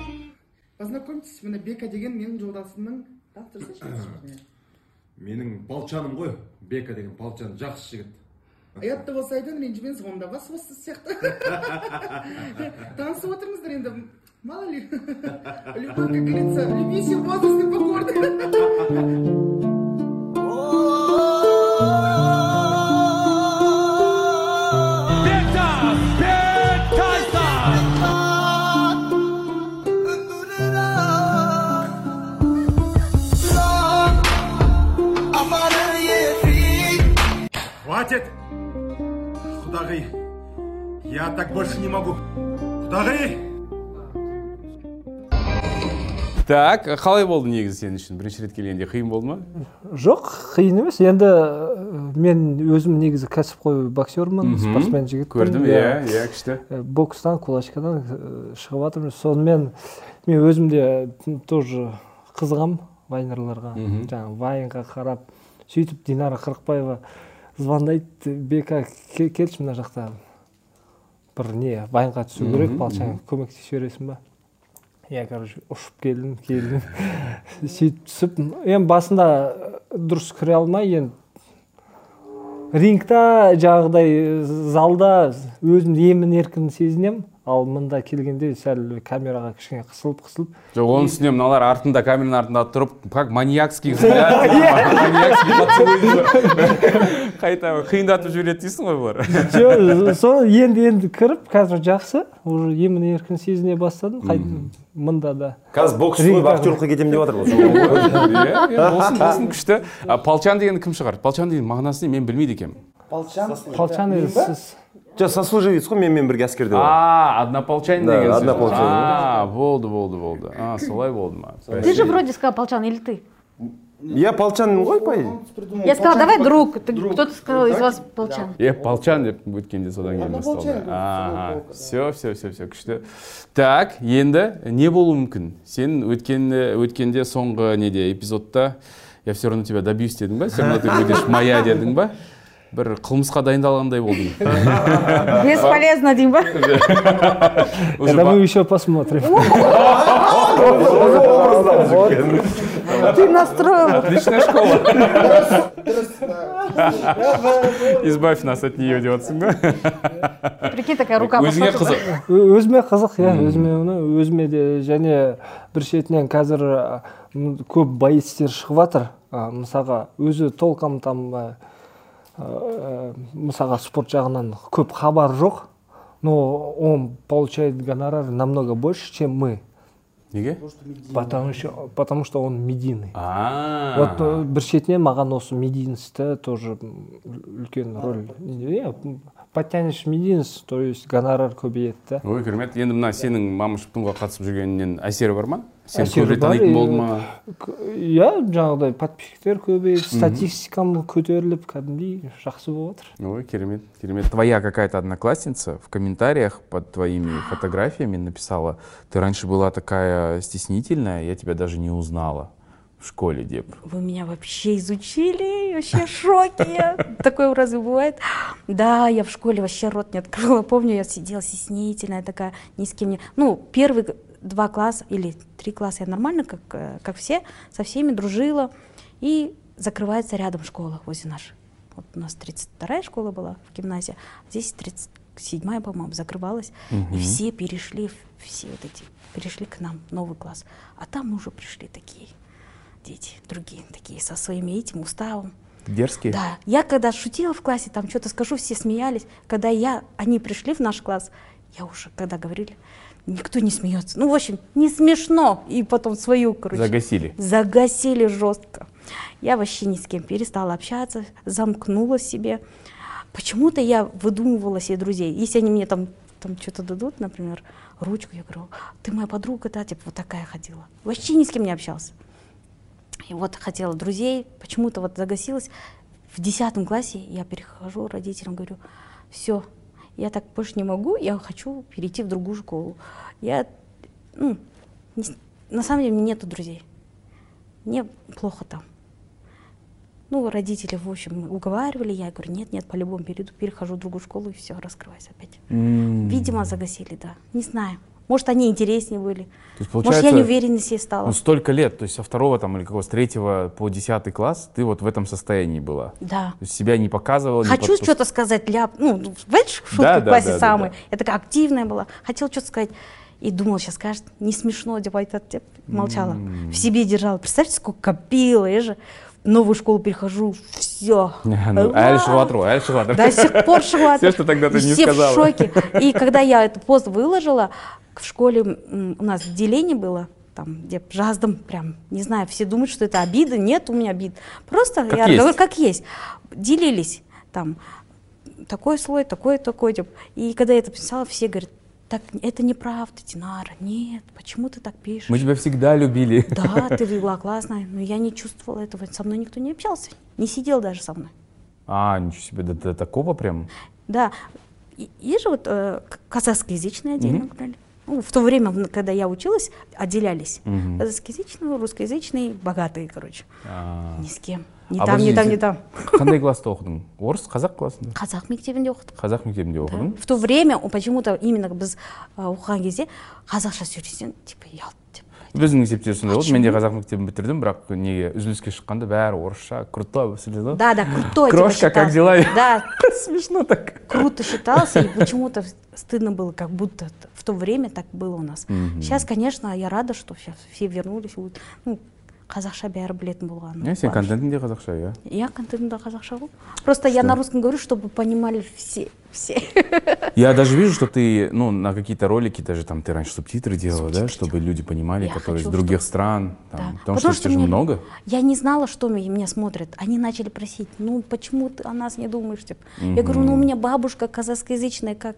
познакомьтесь бека деген менің жолдасымның а, тұрсайшы, менің балчаным ғой бека деген балчан жақсы жігіт. Ұятты болса айтайын ренжімеңіз онда бас осы сияқты. Танысып отырмыздар енді мало ли? Любовь как говорится в возрасте покорный. хватит құдағи я так больше не могу. Құдағи Так, қалай болды негізі сен үшін? Бірінші рет келгенде қиын болды ма? жоқ қиын емес. Енді мен өзім негізі кәсіпқой боксермын спортсмен жігітпін. Көрдім, иә, иә, күшті. Э, бокстан кулачкадан шығып жатырмын сонымен мен өзім де тоже қызығамын вайнерларға. Жаңағы вайнға қарап сөйтіп динара қырықбаева звондайды бека ке- келші мына жақта. Бір не вайнға түсу керек балшаң көмектесіп жібересің ба? Я короче ұшып келдім келдім. Сөйтіп түсіп енді басында дұрыс кіре алмай енді рингта жаңағыдай залда өзімді емін еркін сезінемін. Ал мында келгенде сәл камераға кішкене қысылып қысылып. Жоқ, оның үстіне мыналар артында, камераның артында тұрып, как маньякский взгляд. Қайта қиындатып жібереді дейсің ғой бұлар. Жо- соны енді енді кіріп қазір жақсы. Уже емін еркін сезіне бастадым. Мында да. Қазір бокс қойып актерлыққа кетемін деп жатыр ғой Иә, болсын, болсын, күшті. А, Палчан деген кім шығар? Палчан деген мағынасын мен білмейді екенмін. енді сіз. Жоқ сослуживец қой менімен бірге әскерде ғой А, однополчанин Да, деген сөз. однополчанин. А, болды, болды, болды. А, солай болды ма? Ты же вроде сказал, Полчан, или ты? я полчанмын ғой по идее Я сказала, давай друг. Ты- Кто-то сказал из вас Полчан. Е, полчан деп өткенде содан кейін басталды. Все, все, все, все, күшті. Так, енді не болуы мүмкін? Сен өткенде, өткенде соңғы неде эпизодта я все равно тебя добьюсь дедің ба? Все равно ты будешь моя дедің ба? Бір қылмысқа дайындалғандай болдың Бесполезно, деймін ба? Ба- мы еще посмотрим. Ты настроил. Отличная школа. Избавь нас от нее деп жатсың да Прикинь, такая рука өзіңе қызық өзіме қызық иә өзіме өзіме де және бір шетінен қазір көп боецтер шығып жатыр мысалға өзі толком там мысалға спорт жағынан көп хабар жоқ но он получает гонорар намного больше чем мы. Неге? Потому что потому что он медийный. А. вот э, бір шетінен маған осы медийностьта тоже үлкен роль иә подтянешь медийность то есть гонорар көбейеді да ой керемет. Енді мына сенің мамыш туңға қатысып жүргенінен әсері бар ма? сен Әсері көбірек бар, танитын е, болды ма К- иә жаңағыдай подписчиктер көбейіп статистикам көтеріліп кәдімгідей жақсы болып жатыр Ой, керемет, керемет. Твоя какая-то одноклассница в комментариях под твоими фотографиями написала, ты раньше была такая стеснительная, я тебя даже не узнала в школе, Деп. Вы меня вообще изучили, вообще в шоке. Такое разве бывает? Да, я в школе вообще рот не открыла. Помню, я сидела стеснительная такая, ни с кем не... Ну, первые г- два класса или три класса я нормально, как, э, как все, со всеми дружила. И закрывается рядом школа возле нашей. Вот у нас 32-я школа была в гимназии, а здесь 37-я, по-моему, закрывалась. И все перешли, все вот эти, перешли к нам, новый класс. А там уже пришли такие дети, другие такие, со своими этим уставом. Дерзкие? Да, я когда шутила в классе, там что-то скажу, все смеялись. Когда я, они пришли в наш класс, я уже, когда говорили, никто не смеется. Ну, в общем, не смешно. И потом свою, короче. Загасили. Загасили жестко. Я вообще ни с кем перестала общаться, замкнула себе. Почему-то я выдумывала себе друзей. Если они мне там, там что-то дадут, например, ручку, я говорю, ты моя подруга, да, типа вот такая ходила. Вообще ни с кем не общался. И вот хотела друзей, почему-то вот загасилась. В десятом классе я перехожу родителям, говорю, все, я так больше не могу, я хочу перейти в другую школу. Я, ну, не на самом деле, нету друзей. Мне плохо там. Ну, родители, в общем, уговаривали, я говорю, нет, нет, по-любому перейду, перехожу в другую школу, и все, раскрывайся опять. Видимо, загасили, да. Не знаю. Может, они интереснее были. То есть, Может, я получается, не увереннее себе стала. Ну, столько лет, то есть со второго там или какого, с третьего по десятый класс ты вот в этом состоянии была. Да. То есть себя не показывала, не Хочу подпус- что-то сказать, ляп, ну, знаешь, шутку Да, в да, классе да, да, самой. да. Я такая активная была, хотела что-то сказать. И думала, сейчас скажет, не смешно, деп молчала. В себе держала. Представьте, сколько копила, я же новую школу перехожу, все. Ну, ғой, әлі шығып жатыр. До сих пор шығып Все, что тогда ты не все сказала. в шоке. И когда я этот пост выложила, в школе у нас деление было, там, где жаздым прям, не знаю, все думают, что это обида. Нет у меня обид. Просто Как я есть. говорю, как есть. Делились там такой слой, такой, такой. тип. И когда я это писала, все говорят, так, это неправда, Динара, нет, почему ты так пишешь? Мы тебя всегда любили. Да, ты была классная, но я не чувствовала этого, со мной никто не общался, не сидел даже со мной. А, ничего себе, до, до такого прям. Да, И- есть же вот э, казахскоязычные отдельно гуляли. Ну, в то время, когда я училась, отделялись. Мгм. Казахскоязычные, русскоязычные, богатые, короче. А. Ни с кем. А там, подожди, там, сен там. Қандай класста оқыдың? Орыс, қазақ классында? Қазақ мектебінде оқыдым. Қазақ мектебінде оқыдың? В то время о, почему-то именно біз оқыған кезде қазақша сөйлесең типа ұят деп біздің мектепте сондай болды мен де қазақ мектебін бітірдім бірақ неге үзіліске шыққанда бәрі орысша крутой сөйледі ғой Да, да, крутой. типа, крошка как дела Да, смешно так круто считался, и почему-то стыдно было, как будто в то время так было у нас. Сейчас, конечно, я рада, что сейчас все вернулись. Вот, Ну, қазақша бәрі білетін болған. е сен контентің де қазақша иә Я контентім да қазақша ғой. Просто я Что? на русском говорю, чтобы понимали все. все. я даже вижу что ты ну на какие-то ролики даже там ты раньше субтитры делала да чтобы люди понимали Я которые из хочу, других чтоб- стран там, Да. потому, что, это же мне- много Я не знала, что меня, меня смотрят. Они начали просить, ну почему ты о нас не думаешь? Типа. Я говорю, ну у меня бабушка казахскоязычная, как?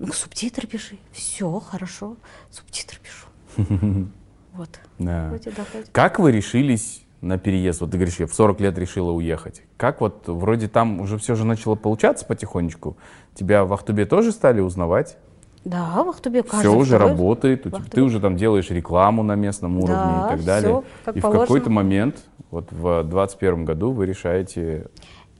Ну субтитры пиши. Все, хорошо, субтитры пишу. Вот. Да. Доходит. Как вы решились на переезд? Вот ты говоришь, я в 40 лет решила уехать. Как вот вроде там уже все же начало получаться потихонечку? Тебя в Ахтубе тоже стали узнавать? Да, в Ахтубе каждый Все уже второй. работает, в тебя- ты Ахтубе. уже там делаешь рекламу на местном уровне Да, и так далее. как и в положено. какой-то момент, вот в 2021 году, вы решаете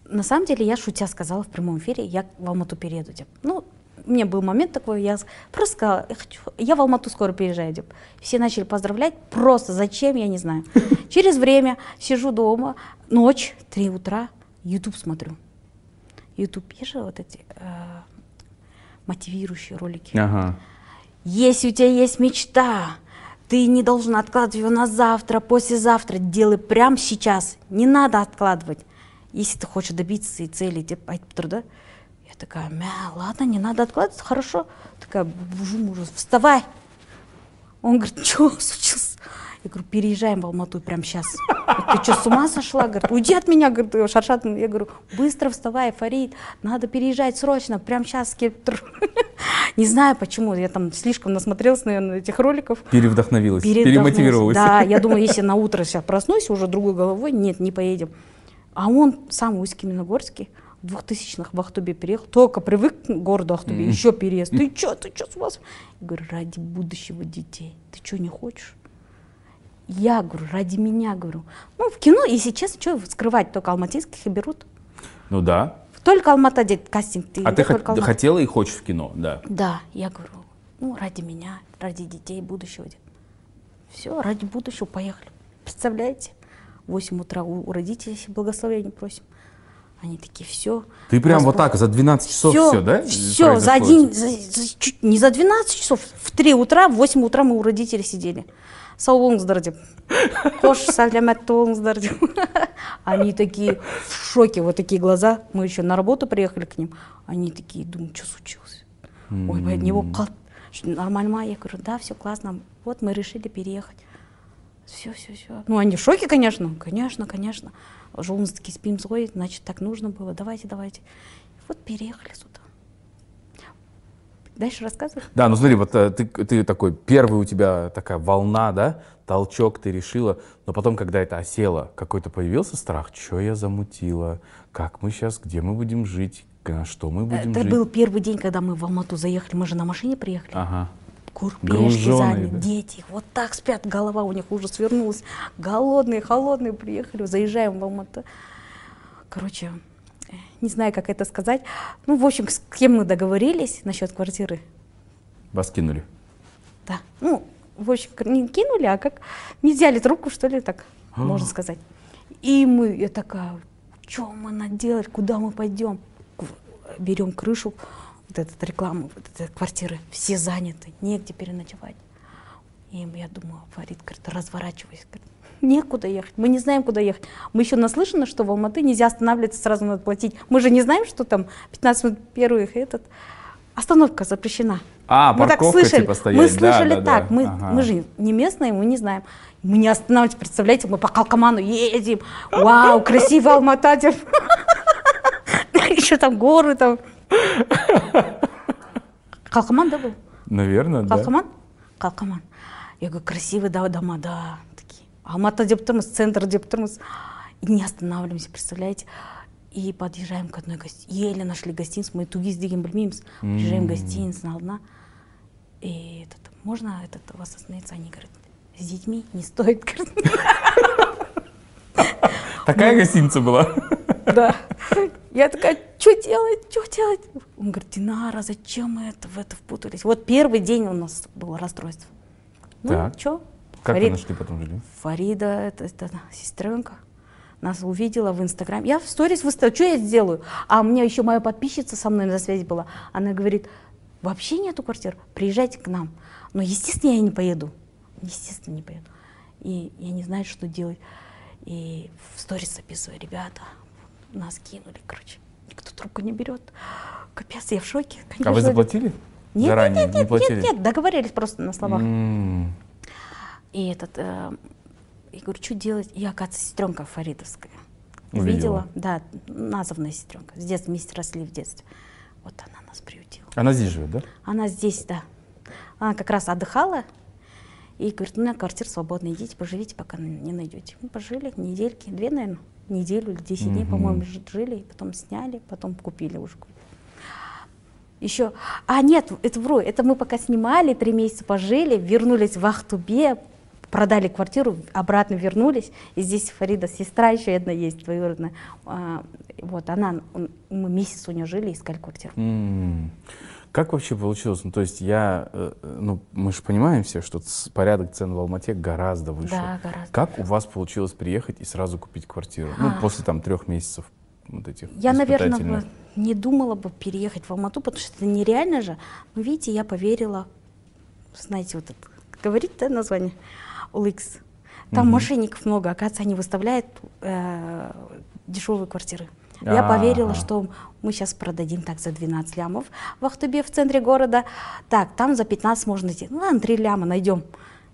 на самом деле я шутя сказала в прямом эфире, я в Алмату перееду. Деп. Ну, у меня был момент такой, я просто сказала, я, хочу, я в Алмату скоро переезжаю. Деп. Все начали поздравлять, просто зачем, я не знаю. Через время сижу дома, ночь, 3 утра, YouTube смотрю. YouTube, я же вот эти э, мотивирующие ролики. Ага. Если у тебя есть мечта, ты не должен откладывать ее на завтра, послезавтра. Делай прямо сейчас. Не надо откладывать. Если ты хочешь добиться своей цели, по труда. Я такая, мя, ладно, не надо откладывать, хорошо. Такая, бужу мужу, вставай. Он говорит, что случилось? Я говорю, переезжаем в Алмату прямо сейчас. Ты что, с ума сошла? Говорит, уйди от меня, говорит, Шаршат. Я говорю, быстро вставай, Фарид, надо переезжать срочно, прямо сейчас. Не знаю почему, я там слишком насмотрелась, наверное, этих роликов. Перевдохновилась, Передохнулась. перемотивировалась. Да, я думаю, если на утро сейчас проснусь, уже другой головой, нет, не поедем. А он сам Усть-Каменогорский, в 2000-х в Ахтубе переехал, только привык к городу Ахтубе, Мгм. еще переезд. Ты что, ты что с вас? Я говорю, ради будущего детей. Ты что, не хочешь? Я говорю, ради меня, говорю. Ну, в кино, если честно, что скрывать, только алматинских и берут. Ну да. Только Алмата делает кастинг. А ты хот- Алмата. хотела и хочешь в кино, да. Да, я говорю, ну, ради меня, ради детей, будущего. Все, ради будущего поехали. Представляете? В 8 утра у, у родителей благословения просим. Они такие, все. Ты прям вот так за 12 часов все, да? Все, за один, за- за чуть- не за 12 часов, в 3 утра, в 8 утра мы у родителей сидели. Сау болыңыздар деп. Хош, сәлеметті болыңыздар деп. Они такие в шоке, вот такие глаза. Мы еще на работу приехали к ним. Они такие, думаю, что случилось? Ой, не болып қалды. Нормально ма? Я говорю, да, все классно. Вот мы решили переехать. Все, все, все. Ну, они в шоке, конечно. Конечно, конечно. Жолыңыздыки спиміз ғой, значит, так нужно было. Давайте, давайте. Вот переехали сюда. Дальше рассказывай. Да, ну смотри, вот э, ты, ты такой, первый у тебя такая волна, да, толчок ты решила, но потом, когда это осело, какой-то появился страх, что я замутила, как мы сейчас, где мы будем жить, что мы будем Это жить. был первый день, когда мы в Алмату заехали. Мы же на машине приехали. Ага. Груженые, заняли, да? дети вот так спят, голова у них уже свернулась. Голодные, холодные приехали, заезжаем в Алмату. Короче, э, не знаю, как это сказать. Ну, в общем, с кем мы договорились насчет квартиры. Вас кинули. Да. Ну, в общем, не кинули, а как не взяли трубку, что ли, так А. можно сказать. И мы, я такая, что мы надо делать, куда мы пойдем? Берем крышу, вот этот рекламу, вот этой квартиры, все заняты, негде переночевать. И я думаю, Фарид говорит, разворачивайся. Говорит, некуда ехать, мы не знаем, куда ехать. Мы еще наслышаны, что в Алматы нельзя останавливаться, сразу надо платить. Мы же не знаем, что там 15 минут первых этот. Остановка запрещена. А, мы так парковка слышали. типа стоять. Мы Да, слышали да, да. так. Мы, Ага. мы же не местные, мы не знаем. Мы не останавливаемся, представляете, мы по Калкаману едем. Вау, красивая Алмата. Еще там горы там. Калкаман, да, был? Наверное, да. Калкаман? Калкаман. Я говорю, красивые да, дома, да. Такие. Алматы деп тұрмыз, центр деп тұрмыз. И не останавливаемся, представляете? И подъезжаем к одной гостинице. Еле нашли гостиницу, мы тугиз деген білмейміз. Приезжаем в М. гостиницу алдына. И этот, можно этот, у вас остановиться? Они говорят, с детьми не стоит. говорят. Такая гостиница была. Да. Я такая, что делать, что делать? Он говорит, Динара, зачем мы это, в это впутались? Вот первый день у нас было расстройство. Ну, Так. что? Как вы нашли потом жили? Фарида, это, это сестренка, нас увидела в Инстаграме. Я в сторис выставила, что я сделаю? А у меня еще моя подписчица со мной на связи была. Она говорит, вообще нету квартир, приезжайте к нам. Но, естественно, я не поеду. Естественно, не поеду. И я не знаю, что делать. И в сторис записываю, ребята, нас кинули, короче. Никто трубку не берет. Капец, я в шоке. А вы конечно. заплатили? Нет, Заранее нет, не нет, платили? нет, нет, договорились просто на словах. М. И этот, э, я говорю, что делать? И, оказывается, сестренка Фаридовская. Увидела. да, названная сестренка. С детства вместе росли в детстве. Вот она нас приютила. Она здесь живет, да? Она здесь, да. Она как раз отдыхала. И говорит, у меня квартира свободная, идите, поживите, пока не найдете. Мы пожили недельки, две, наверное, неделю или 10 дней, по-моему, жили, потом сняли, потом купили уже. Еще, а нет, это вру, это мы пока снимали, три месяца пожили, вернулись в Ахтубе, продали квартиру, обратно вернулись. И здесь Фарида, сестра еще одна есть, двоюродная. А, вот она, он- мы месяц у нее жили, искали квартиру. М. Как вообще получилось? Ну, то есть я, э, э, ну, мы же понимаем все, что порядок цен в Алмате гораздо выше. Да, гораздо. Как у вас получилось приехать и сразу купить квартиру? Ну, А. после там трех месяцев вот этих Я, наверное, бы не думала бы переехать в Алмату, потому что это нереально же. Но видите, я поверила, знаете, вот это, говорит да, название? OLX. Там Мгм. мошенников много, оказывается, они выставляют э, дешевые квартиры. Я поверила, Ага. что мы сейчас продадим так за 12 лямов в Ахтубе, в центре города. Так, там за 15 можно найти. Ну ладно, 3 ляма найдем.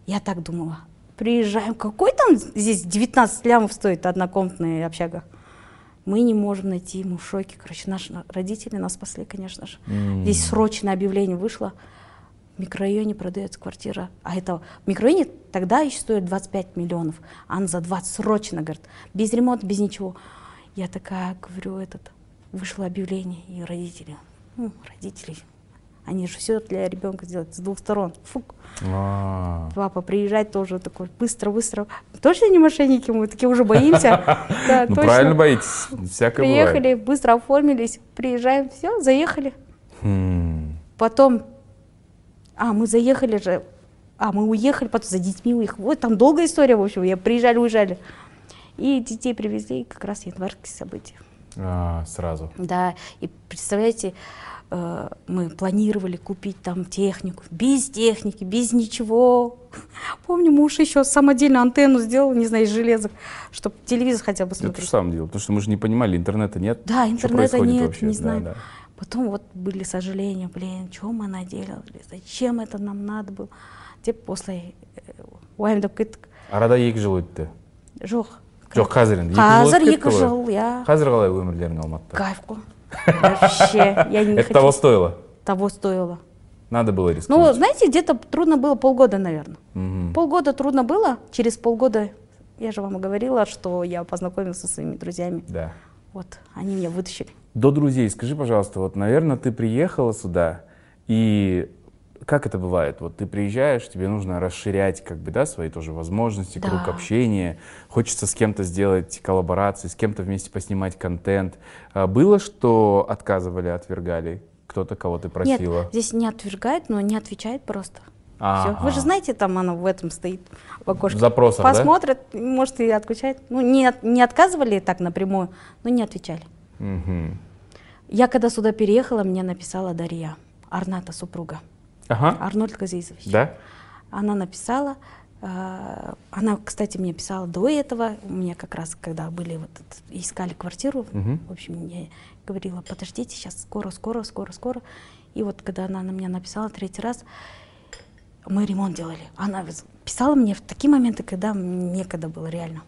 Я так думала. Приезжаем, какой там здесь 19 лямов стоит однокомнатная общага? Мы не можем найти, мы в шоке. Короче, наши родители нас спасли, конечно же. М. Здесь срочное объявление вышло. В микрорайоне продается квартира. А это в микрорайоне тогда еще стоит 25 миллионов. А она за 20 срочно, говорит. Без ремонта, без ничего. Я такая говорю, этот, вышло объявление, и родители, ну, родители, они же все для ребенка делают с двух сторон. Фук. А. Папа приезжает тоже такой, быстро, быстро. Точно не мошенники, мы такие уже боимся. Да, Ну, правильно боитесь. Всякое бывает. Приехали, быстро оформились, приезжаем, все, заехали. Хм. Потом, а, мы заехали же, а, мы уехали, потом за детьми уехали. Вот там долгая история, в общем, я приезжали, уезжали. И детей привезли, и как раз январские события. А, сразу. Да, и представляете, э, мы планировали купить там технику, без техники, без ничего. Помню, муж еще самодельную антенну сделал, не знаю, из железок, чтобы телевизор хотя бы Это смотреть. же самое дело, потому что мы же не понимали, интернета нет. Да, Что интернета происходит нет, вообще? не Да, знаю. да. Потом вот были сожаления, блин, что мы наделали, зачем это нам надо было. Деп после уайымдап кеттік арада екі жыл өтті жоқ жоқ қазір енді қазір өтіп екі кетті ғой. жыл иә қазір қалай өмірлерің алматыда кайф қой вообще я не это хочу того стоило того стоило надо было рискнуть ну знаете где-то трудно было полгода наверное Мгм. полгода трудно было через полгода я же вам говорила что я познакомилась со своими друзьями да вот они меня вытащили До друзей скажи, пожалуйста, вот, наверное, ты приехала сюда, и как это бывает? Вот ты приезжаешь, тебе нужно расширять, как бы, да, свои тоже возможности, Да. круг общения. Хочется с кем-то сделать коллаборации, с кем-то вместе поснимать контент. А было, что отказывали, отвергали? Кто-то, кого ты просила? нет здесь не отвергает но не отвечает просто Ага. Всё. Вы же знаете, там оно в этом стоит, в окошке. В запросах, да? Посмотрят, может, и отключает. Ну, не, от- не отказывали так напрямую, но не отвечали. Мгм. Я когда сюда переехала, мне написала Дарья, Арната супруга, Ага. Арнольд Газизович. Да? Она написала, э, она, кстати, мне писала до этого, у меня как раз, когда были вот, искали квартиру, Мгм. в общем, я говорила, подождите, сейчас скоро, скоро, скоро, скоро. И вот когда она на меня написала третий раз, мы ремонт делали. Она писала мне в такие моменты, когда некогда было реально.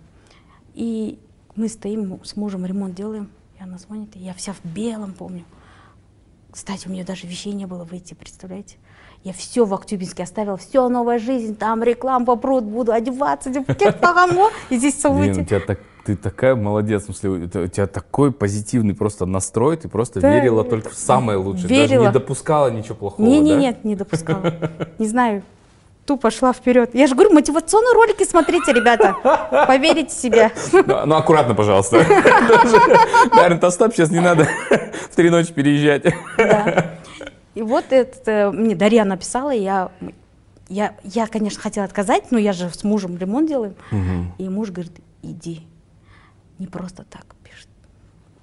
И мы стоим с мужем, ремонт делаем, и она звонит, и я вся в белом помню. Кстати, у меня даже вещей не было выйти, представляете? Я все в Актюбинске оставила, все, новая жизнь, там реклама пруд, буду одеваться, тағамға, и здесь у тебя так, ты такая молодец, в смысле, у тебя- такой позитивный просто настрой, ты просто Да, верила только в самое лучшее, даже верила. не допускала ничего плохого, Не, не, да? нет, не допускала. Не знаю, тупо шла вперед. Я же говорю, мотивационные ролики смотрите, ребята, поверите в себя. Ну, ну, аккуратно, пожалуйста. Наверное, Тостап сейчас не надо в три ночи переезжать. И вот это э, мне Дарья написала, и я, я, я, конечно, хотела отказать, но я же с мужем ремонт делаю. Мгм. И муж говорит, иди. Не просто так пишет.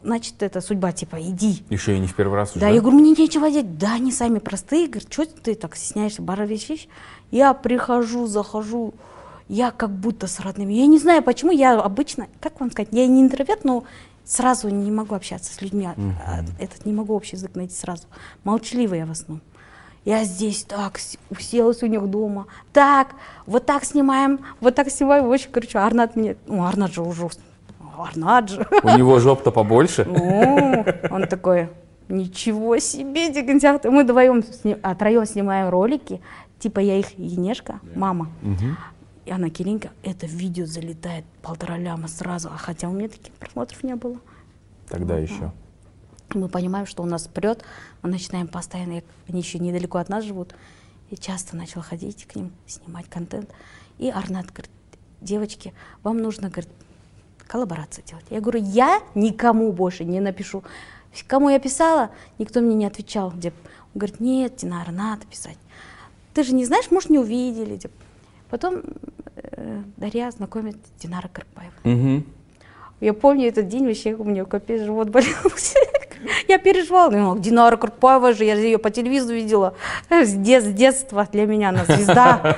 Значит, это судьба, типа, иди. Еще и не в первый раз уже. Да, я говорю, мне нечего делать. Да, они сами простые. Говорит, что ты так стесняешься, бара вещь? Я прихожу, захожу, я как будто с родными. Я не знаю, почему я обычно, как вам сказать, я не интроверт, но сразу не могу общаться с людьми. а, Этот не могу общий язык найти сразу. Молчаливый я в основном. Я здесь так уселась у них дома. Так, вот так снимаем, вот так снимаем. Очень, короче, Арнат мне... Ну, Арнат же уже... Арнат же. У него жоп-то побольше. О, он такой, ничего себе, деген сияқты. Мы вдвоем, сни- а, троем снимаем ролики, типа я их Енешка, мама, Мгм. И она Киринка, это видео залетает полтора ляма сразу, а хотя у меня таких просмотров не было. Тогда еще. Мы понимаем, что у нас прет, мы начинаем постоянно, они еще недалеко от нас живут, И часто начала ходить к ним, снимать контент. И Арнат говорит, девочки, вам нужно, говорит, коллаборацию делать. Я говорю, я никому больше не напишу. Кому я писала, никто мне не отвечал. Деп. Он говорит, нет, Динара, надо писать. Ты же не знаешь, может, не увидели. Деп. Потом Дарья знакомит Динара Карпаева. Мгм. Я помню этот день, вообще у меня капец живот болел. Я переживала. Ну, Динара Карпаева же, я же ее по телевизору видела. С, дет- с детства для меня она звезда.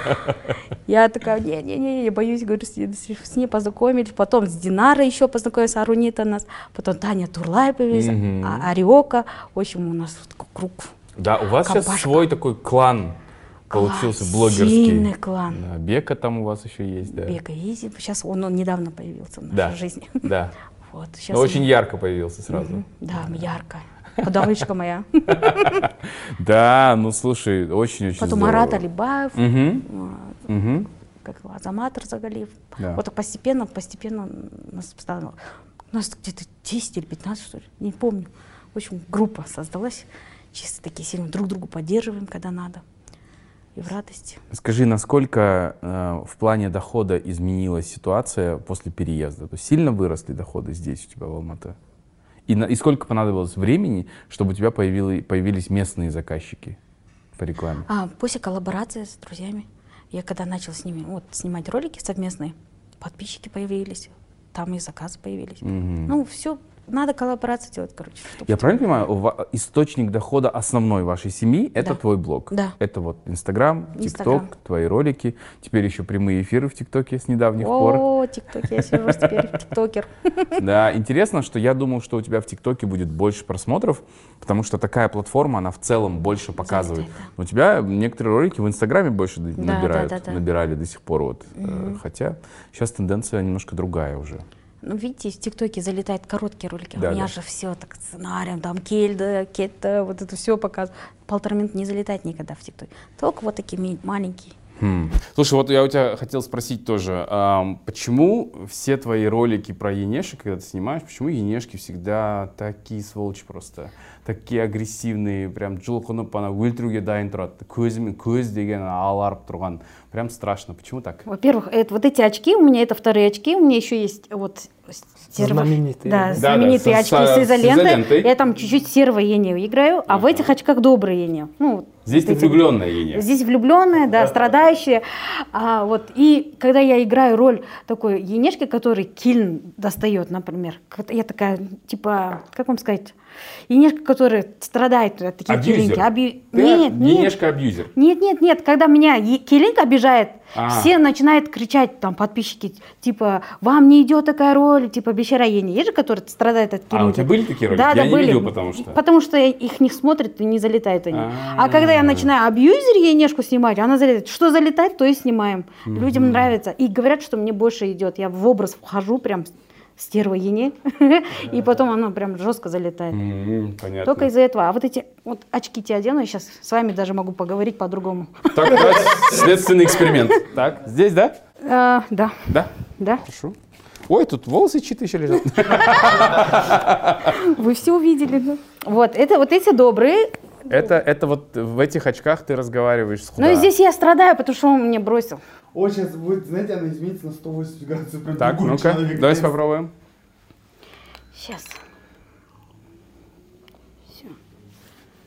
Я такая, не-не-не, я боюсь, говорю, с, с- ней познакомились. Потом с Динарой еще познакомилась, Арунита нас. Потом Таня Турлай появилась, Мгм. а- Ариока. В общем, у нас вот такой круг. Да, у вас сейчас Компашка. свой такой клан получился Класс, блогерский. сильный клан. Да, Бека там у вас еще есть, да. Бека Изи. Сейчас он, он недавно появился в нашей Да, жизни. да. Вот, Но сейчас очень он- ярко появился сразу. Да, ярко. Подавычка моя. Да, ну слушай, очень-очень Потом. Марат Алибаев, как Азамат Разагалиев. Да. Вот так постепенно, постепенно нас стало. У нас где-то 10 или 15, что ли, не помню. В общем, группа создалась. Чисто такие сильные. Друг другу поддерживаем, когда надо. И в радости. Скажи, насколько э, в плане дохода изменилась ситуация после переезда? То есть сильно выросли доходы здесь у тебя в Алматы? И, на- и сколько понадобилось времени, чтобы у тебя появили- появились местные заказчики по рекламе? А, после коллаборации с друзьями, я когда начала с ними вот, снимать ролики совместные, подписчики появились, там и заказы появились. Мгм. Ну, все, надо коллаборацию делать, короче. Я правильно понимаю, источник дохода основной вашей семьи — это Да. твой блог? Да. Это вот Инстаграм. ТикТок, твои ролики, теперь еще прямые эфиры в ТикТоке с недавних пор. О, ТикТок, я сижу теперь, тиктокер. Да, интересно, что я думал, что у тебя в ТикТоке будет больше просмотров, потому что такая платформа, она в целом больше показывает. У тебя некоторые ролики в Инстаграме больше набирают, набирали до сих пор. Вот. Э, Хотя сейчас тенденция немножко другая уже. Ну, видите, в ТикТоке залетают короткие ролики. Да, У меня да. же все так сценарием, там келді, кетті, вот это все показывают. Полтора минуты не залетает никогда в ТикТоке. Только вот такие маленькие. Хм. Слушай, вот я у тебя хотел спросить тоже, ам, почему все твои ролики про енешек, когда ты снимаешь, почему енешки всегда такие сволочи просто, такие агрессивные, прям жұлқынып ана өлтіруге дайын тұрады. Көзімен көз деген аларып тұрған. Прям страшно. Почему так? Во-первых, это, вот эти очки, у меня это вторые очки, у меня еще есть вот серво- Знаменитые, Да, да? знаменитые Да-да, очки с- с, с изолентой. Я там чуть-чуть серого ению играю, а в этих очках добрый ению. Ну, вот здесь ты эти- влюбленная Еня Здесь влюбленная, да, страдающая. А, вот, и когда я играю роль такой енешки, который кильн достает, например, я такая, типа, как вам сказать, енешка, которая страдает от таких Абьюзер. килинки. Абью- Ты Нет, нет. енешка абьюзер Нет, нет, нет, когда меня Келинг обижает, А. все начинают кричать, там, подписчики, типа, вам не идет такая роль, типа, Бешара Ени. Есть же, который страдает от А, у тебя были такие ролики? Да, Я да, не были. видел, потому что. Потому что их не смотрят и не залетают они. А. А когда я начинаю абьюзер Енешку снимать, она залетает. Что залетает, то и снимаем. Людям нравится. И говорят, что мне больше идет. Я в образ вхожу прям стерва Ене, и потом она прям жестко залетает. Понятно Только из-за этого. А вот эти вот очки тебе одену, я сейчас с вами даже могу поговорить по-другому. так давайте следственный эксперимент так здесь да А, да, да да. хорошо ой тут волосы чьи-то еще лежат Вы все увидели? Вот, это вот эти добрые. это это вот в этих очках ты разговариваешь с и худа. здесь я страдаю, потому что он мне бросил. О, сейчас будет, знаете, она изменится на 180 градусов. Прям так ну-ка давайте попробуем. Сейчас.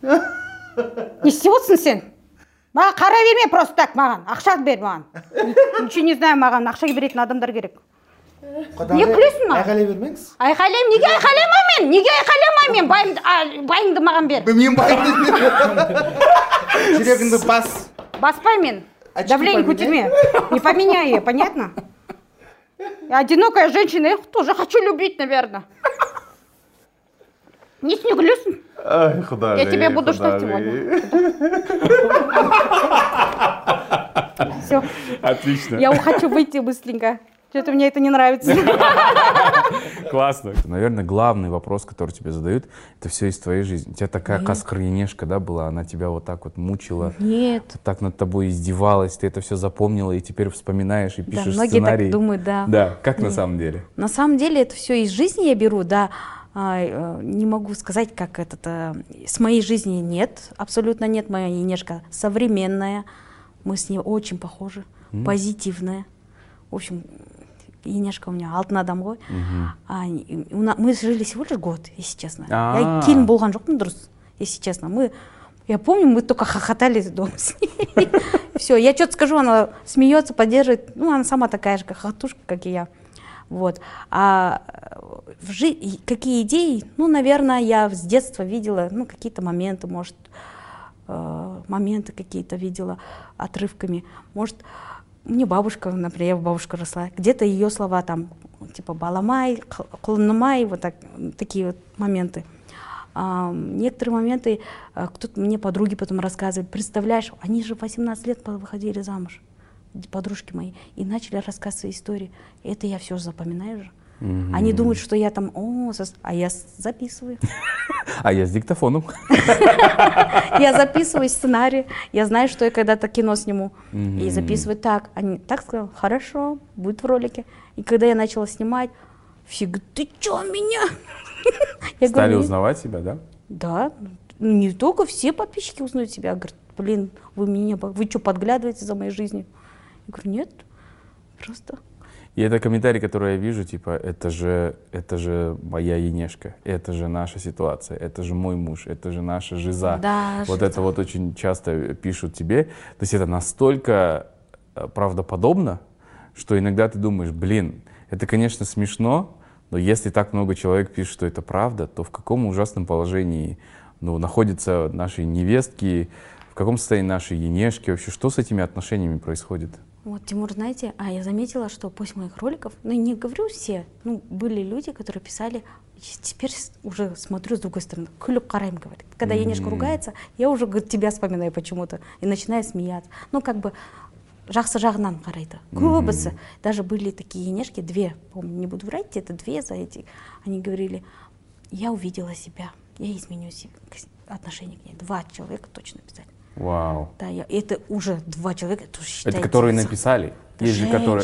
Не істеп сен маған қара берме просто так маған. Ақша бер маған. Ничего не знаю маған ақша беретін адамдар керек. Не күлесің маған? Айқайлай бермеңіз. айқайлаймын. Неге айқайламаймын мен? Неге айқайламаймын мен? Байымды байыңды маған бер. Мен байымды. Жүрегіңді бас. баспай мен. Очки давление поменяй. көтерме не поменяй ее понятно? Я одинокая женщина я тоже хочу любить наверное несіне күлесің Ай, құдағи, Я тебе буду ждать құдағи. все отлично. Я хочу выйти быстренько. Что-то мне это не нравится. Классно. Наверное, главный вопрос, который тебе задают, это все из твоей жизни. У тебя такая каскаренешка, да, была, она тебя вот так вот мучила, Нет. вот так над тобой издевалась, ты это все запомнила и теперь вспоминаешь и Да, пишешь многие сценарий. так думают, да. Да, как на самом деле? На самом деле это все из жизни я беру, да. А, э, не могу сказать, как этот... э, С моей жизни нет, абсолютно нет. Моя Енешка современная. Мы с ней очень похожи, позитивная. В общем, Енешка у меня алтын адам ғой. А, мы жили всего лишь год, если честно. А. Я келін болған жоқпын дұрыс, если честно. Мы, я помню, мы только хохотали дома с ней. Все, я что-то скажу, она смеется, поддерживает. Ну, она сама такая же, хохотушка, как и я. Вот. А в жи- какие идеи? Ну, наверное, я с детства видела, ну, какие-то моменты, может, э, моменты какие-то видела отрывками. Может, мне бабушка, например, я бабушка росла, где-то ее слова там, типа баламай, құлынымай, вот так, такие вот моменты. А, некоторые моменты а, кто-то мне подруги потом рассказывали. Представляешь, они же в 18 лет выходили замуж, подружки мои, и начали рассказывать свои истории. Это я все запоминаю же. Они думают, что я там, о, а я записываю. А я с диктофоном. Я записываю сценарий, я знаю, что я когда-то кино сниму. И записываю так. Они так сказали, хорошо, будет в ролике. И когда я начала снимать, все говорят, ты что, меня? Стали узнавать себя, да? Да, ну, не только все подписчики узнают себя. Говорят, блин, вы меня, вы что, подглядываете за моей жизнью? Я говорю, нет, просто. И это комментарий, который я вижу, типа, это же, это же моя Енешка, это же наша ситуация, это же мой муж, это же наша жиза. Да, вот жиза. это вот очень часто пишут тебе. То есть это настолько э, правдоподобно, что иногда ты думаешь, блин, это, конечно, смешно, но если так много человек пишет, что это правда, то в каком ужасном положении ну, находятся наши невестки, в каком состоянии наши Енешки, вообще, что с этими отношениями происходит? Вот, Тимур, знаете, а я заметила, что после моих роликов, ну, не говорю все, ну, были люди, которые писали, и теперь с- уже смотрю с другой стороны, күліп қараймын, говорит. Когда Енешка ругается, я уже, говорит, тебя вспоминаю почему-то, и начинаю смеяться. Ну, как бы, жақсы жағынан қарайды. Көбісі. Даже были такие Енешки, две, помню, не буду врать, это две за эти. Они говорили, я увидела себя, я изменю себе отношение к ней. Два человека точно писали. Вау. Да, я, это уже два человека, это уже Это считается которые написали? Есть же которые...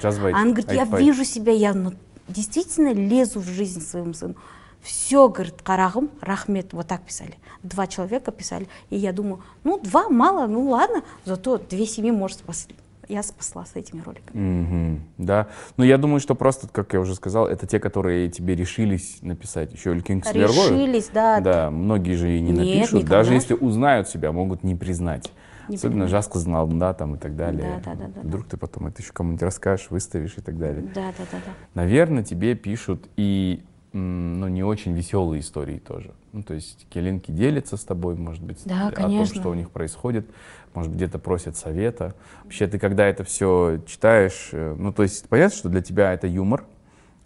жазбайды. Она говорит, я вижу себя, я ну, действительно лезу в жизнь своему сыну. Все, говорит, карагым, рахмет, вот так писали. Два человека писали. И я думаю, ну, два мало, ну ладно, зато две семьи может спасли. Я спасла с этими роликами. Мгм, Да. Ну, я думаю, что просто, как я уже сказал, это те, которые тебе решились написать. Еще кісілер ғой. Решились, да. Да, многие же и не Нет, напишут. никогда. Даже если узнают себя, могут не признать. Не Особенно понимаю. жас қыздың алдында там и так далее. Да, да, да, да, Вдруг ты потом это еще кому-нибудь расскажешь, выставишь и так далее. Да, да, да, да. Наверное, тебе пишут и ну, не очень веселые истории тоже. Ну, то есть келинки делятся с тобой, может быть, Да, о том, конечно. что у них происходит, может, где-то просят совета. Вообще, ты когда это все читаешь, э, ну, то есть понятно, что для тебя это юмор,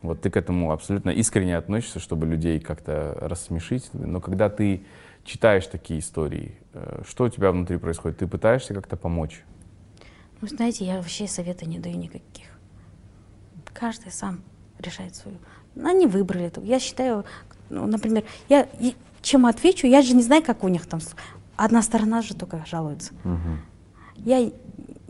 вот ты к этому абсолютно искренне относишься, чтобы людей как-то рассмешить, но когда ты читаешь такие истории, э, что у тебя внутри происходит? Ты пытаешься как-то помочь? Ну, знаете, я вообще совета не даю никаких. Каждый сам решает свою. Они выбрали это. Я считаю, ну, например, я чем отвечу, я же не знаю, как у них там. Одна сторона же только жалуется. Я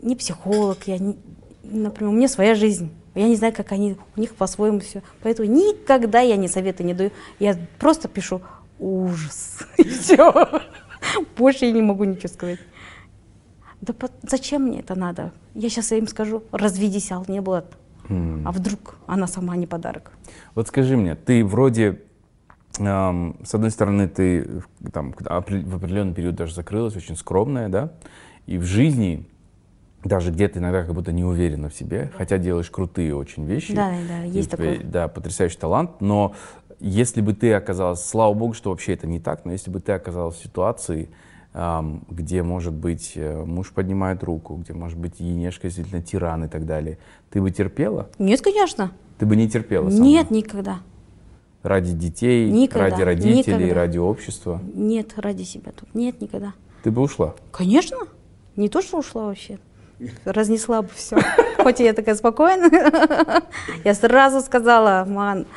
не психолог, я не, например, у меня своя жизнь. Я не знаю, как они, у них по-своему все. Поэтому никогда я не советы не даю. Я просто пишу ужас. И все. Больше я не могу ничего сказать. Да по- зачем мне это надо? Я сейчас им скажу, разведись, ал не было. А вдруг она сама не подарок? Вот скажи мне, ты вроде, с одной стороны, ты там, в определенный период даже закрылась, очень скромная, да, и в жизни даже где-то иногда как будто не уверена в себе, хотя делаешь крутые очень вещи. Да, да, есть такое. Да, потрясающий талант, но если бы ты оказалась, слава богу, что вообще это не так, но если бы ты оказалась в ситуации, где, может быть, э, муж поднимает руку, где, может быть, Енешка действительно тиран и так далее, ты бы терпела? Нет, конечно. Ты бы не терпела сама? Нет, никогда. Ради детей, Никогда, ради родителей, никогда. ради общества. Нет, ради себя тут. Нет, никогда. Ты бы ушла. Конечно. Не то, что ушла вообще. Разнесла бы все. Хоть я такая спокойная. Я сразу сказала, ман,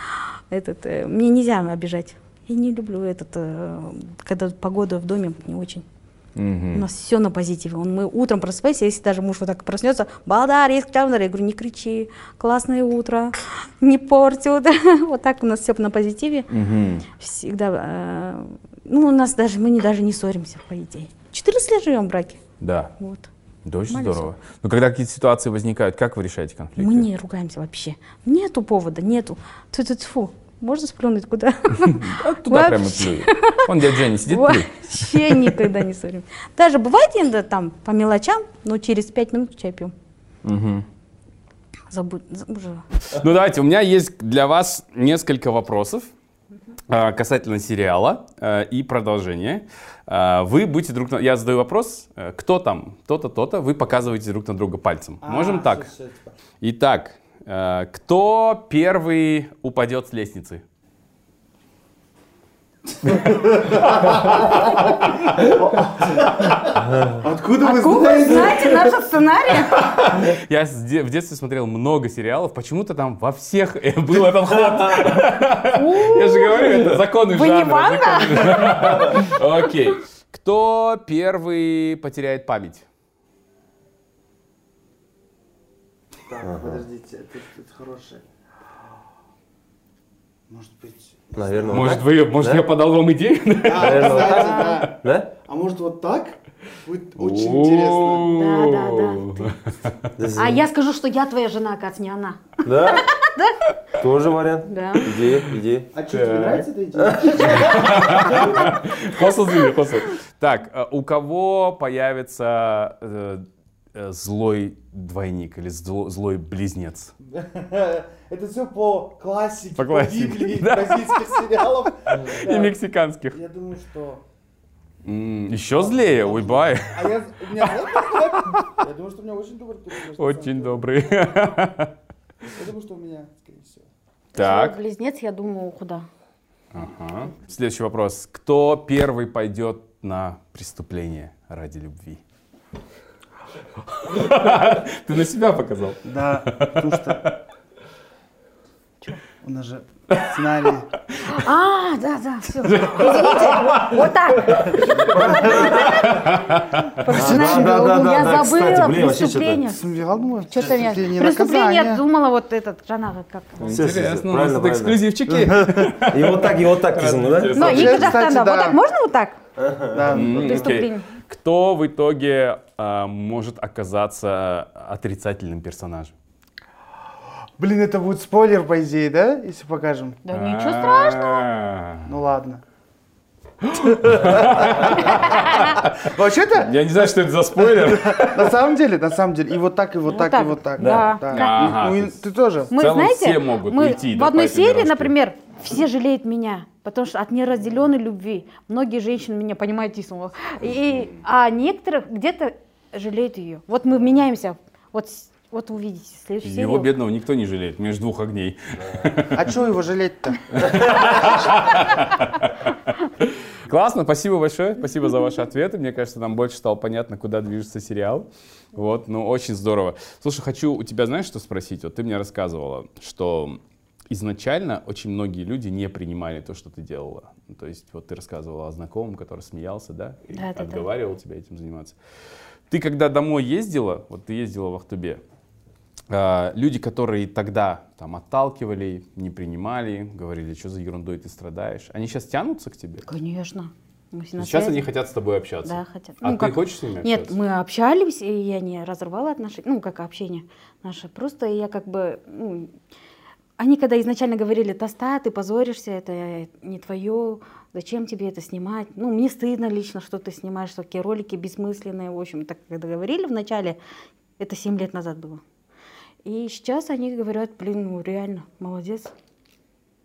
этот, э, мне нельзя обижать. Я не люблю этот, э, когда погода в доме не очень. У нас все на позитиве. Он, мы утром просыпаемся, если даже муж вот так проснется, Балдар, есть я говорю, не кричи, классное утро, не порти утро. Вот так у нас все на позитиве. Всегда, э, ну, у нас даже, мы не, даже не ссоримся, по идее. 14 лет живем в браке. Да. Вот. Да, очень Нормально здорово. Но когда какие-то ситуации возникают, как вы решаете конфликты? Мы не ругаемся вообще. Нету повода, нету. Тьфу-тьфу. Можно сплюнуть куда? Туда прямо плюю. Он дядя Женя сидит. Вообще никогда не ссорим. Даже бывает иногда там по мелочам, но через пять минут чай пьем. Забудь. Ну давайте, у меня есть для вас несколько вопросов а, касательно сериала а, и продолжения. А, Вы будете друг на... Я задаю вопрос, э, кто там, то-то, то-то, вы показываете друг на друга пальцем. Можем так? Итак, э, кто первый упадет с лестницы? Откуда вы вы знаете? знаете наш сценарий? Я в детстве смотрел много сериалов, почему-то там во всех э, был этот ход. Я же говорю, это законы Вы не жанра. Ванда? жанра. Окей. Кто первый потеряет память? Так, подождите, это, это хорошее. Может быть... Наверное, Может, вы, может, Да? я подал вам идею? А, Наверное, вот да. Да? А может вот так? Будет очень интересно. Да, да, да. А я скажу, что я твоя жена, оказывается, не она. Да? Тоже вариант? Да. Идея, идея. А что, тебе нравится эта идея? Хосл хосл. Так, э, у кого появится э, злой двойник или зло- злой близнец? Это все по классике, По по, классике, Библии, да. бразильских сериалов. И мексиканских. Я думаю, что... Еще злее, ой, бай. А я... У меня? Я думаю, что у меня очень добрый персонаж. на Очень добрый. Я думаю, что у меня, скорее всего. Так. Близнец, я думаю, куда? Ага. Следующий вопрос. Кто первый пойдет на преступление ради любви? Ты на себя показал. Да, потому что... У нас же сценарий... А, да, да, все. Извините, вот так. Профессиональный да, да, угол. да, Я да, кстати, забыла преступление. Что-то я... преступление, я думала, вот этот, Жанага, как... Интересно, у нас правильно. эксклюзивчики. И вот так, и вот так да? Ну, кстати, Жахтанда, да. вот так, можно вот так? Да. Преступление. Кто в итоге а, может оказаться отрицательным персонажем? Блин, это будет спойлер, по идее, да? Если покажем. Да ничего страшного. Ну ладно. Вообще-то, Я не знаю, что это за спойлер. на самом деле, на самом деле, и вот так, и вот так, так. и вот так. Да. Ну, ты тоже. Мы, знаете, все могут уйти, в одной серии, например, все жалеют меня, потому что от неразделенной любви. Многие женщины меня понимают, тиснула. И, а некоторых где-то жалеют ее. Вот мы меняемся. Вот, вот увидите, следующую серию. Его бедного никто не жалеет между двух огней. А что его жалеть-то? Классно, спасибо большое, спасибо за ваши ответы. Мне кажется, нам больше стало понятно, куда движется сериал. Вот, ну очень здорово. Слушай, хочу у тебя, знаешь, что спросить? Вот ты мне рассказывала, что изначально очень многие люди не принимали то, что ты делала. То есть вот ты рассказывала о знакомом, который смеялся, да? И Да, да, да. отговаривал тебя этим заниматься. Ты когда домой ездила, вот ты ездила в Ахтубе, а, люди, которые тогда там отталкивали, не принимали, говорили, что за ерундой ты страдаешь, они сейчас тянутся к тебе? Конечно. Мы Сейчас связи. они хотят с тобой общаться. Да, хотят. А Ну, ты как- хочешь с ними Нет, общаться? мы общались, и я не разорвала отношения, ну, как общение наше. Просто я как бы, ну, они когда изначально говорили, Тоста, ты позоришься, это не твое, зачем тебе это снимать? Ну, мне стыдно лично, что ты снимаешь такие ролики бессмысленные, в общем, так когда говорили вначале, это 7 лет назад было. И сейчас они говорят, блин, ну реально, молодец.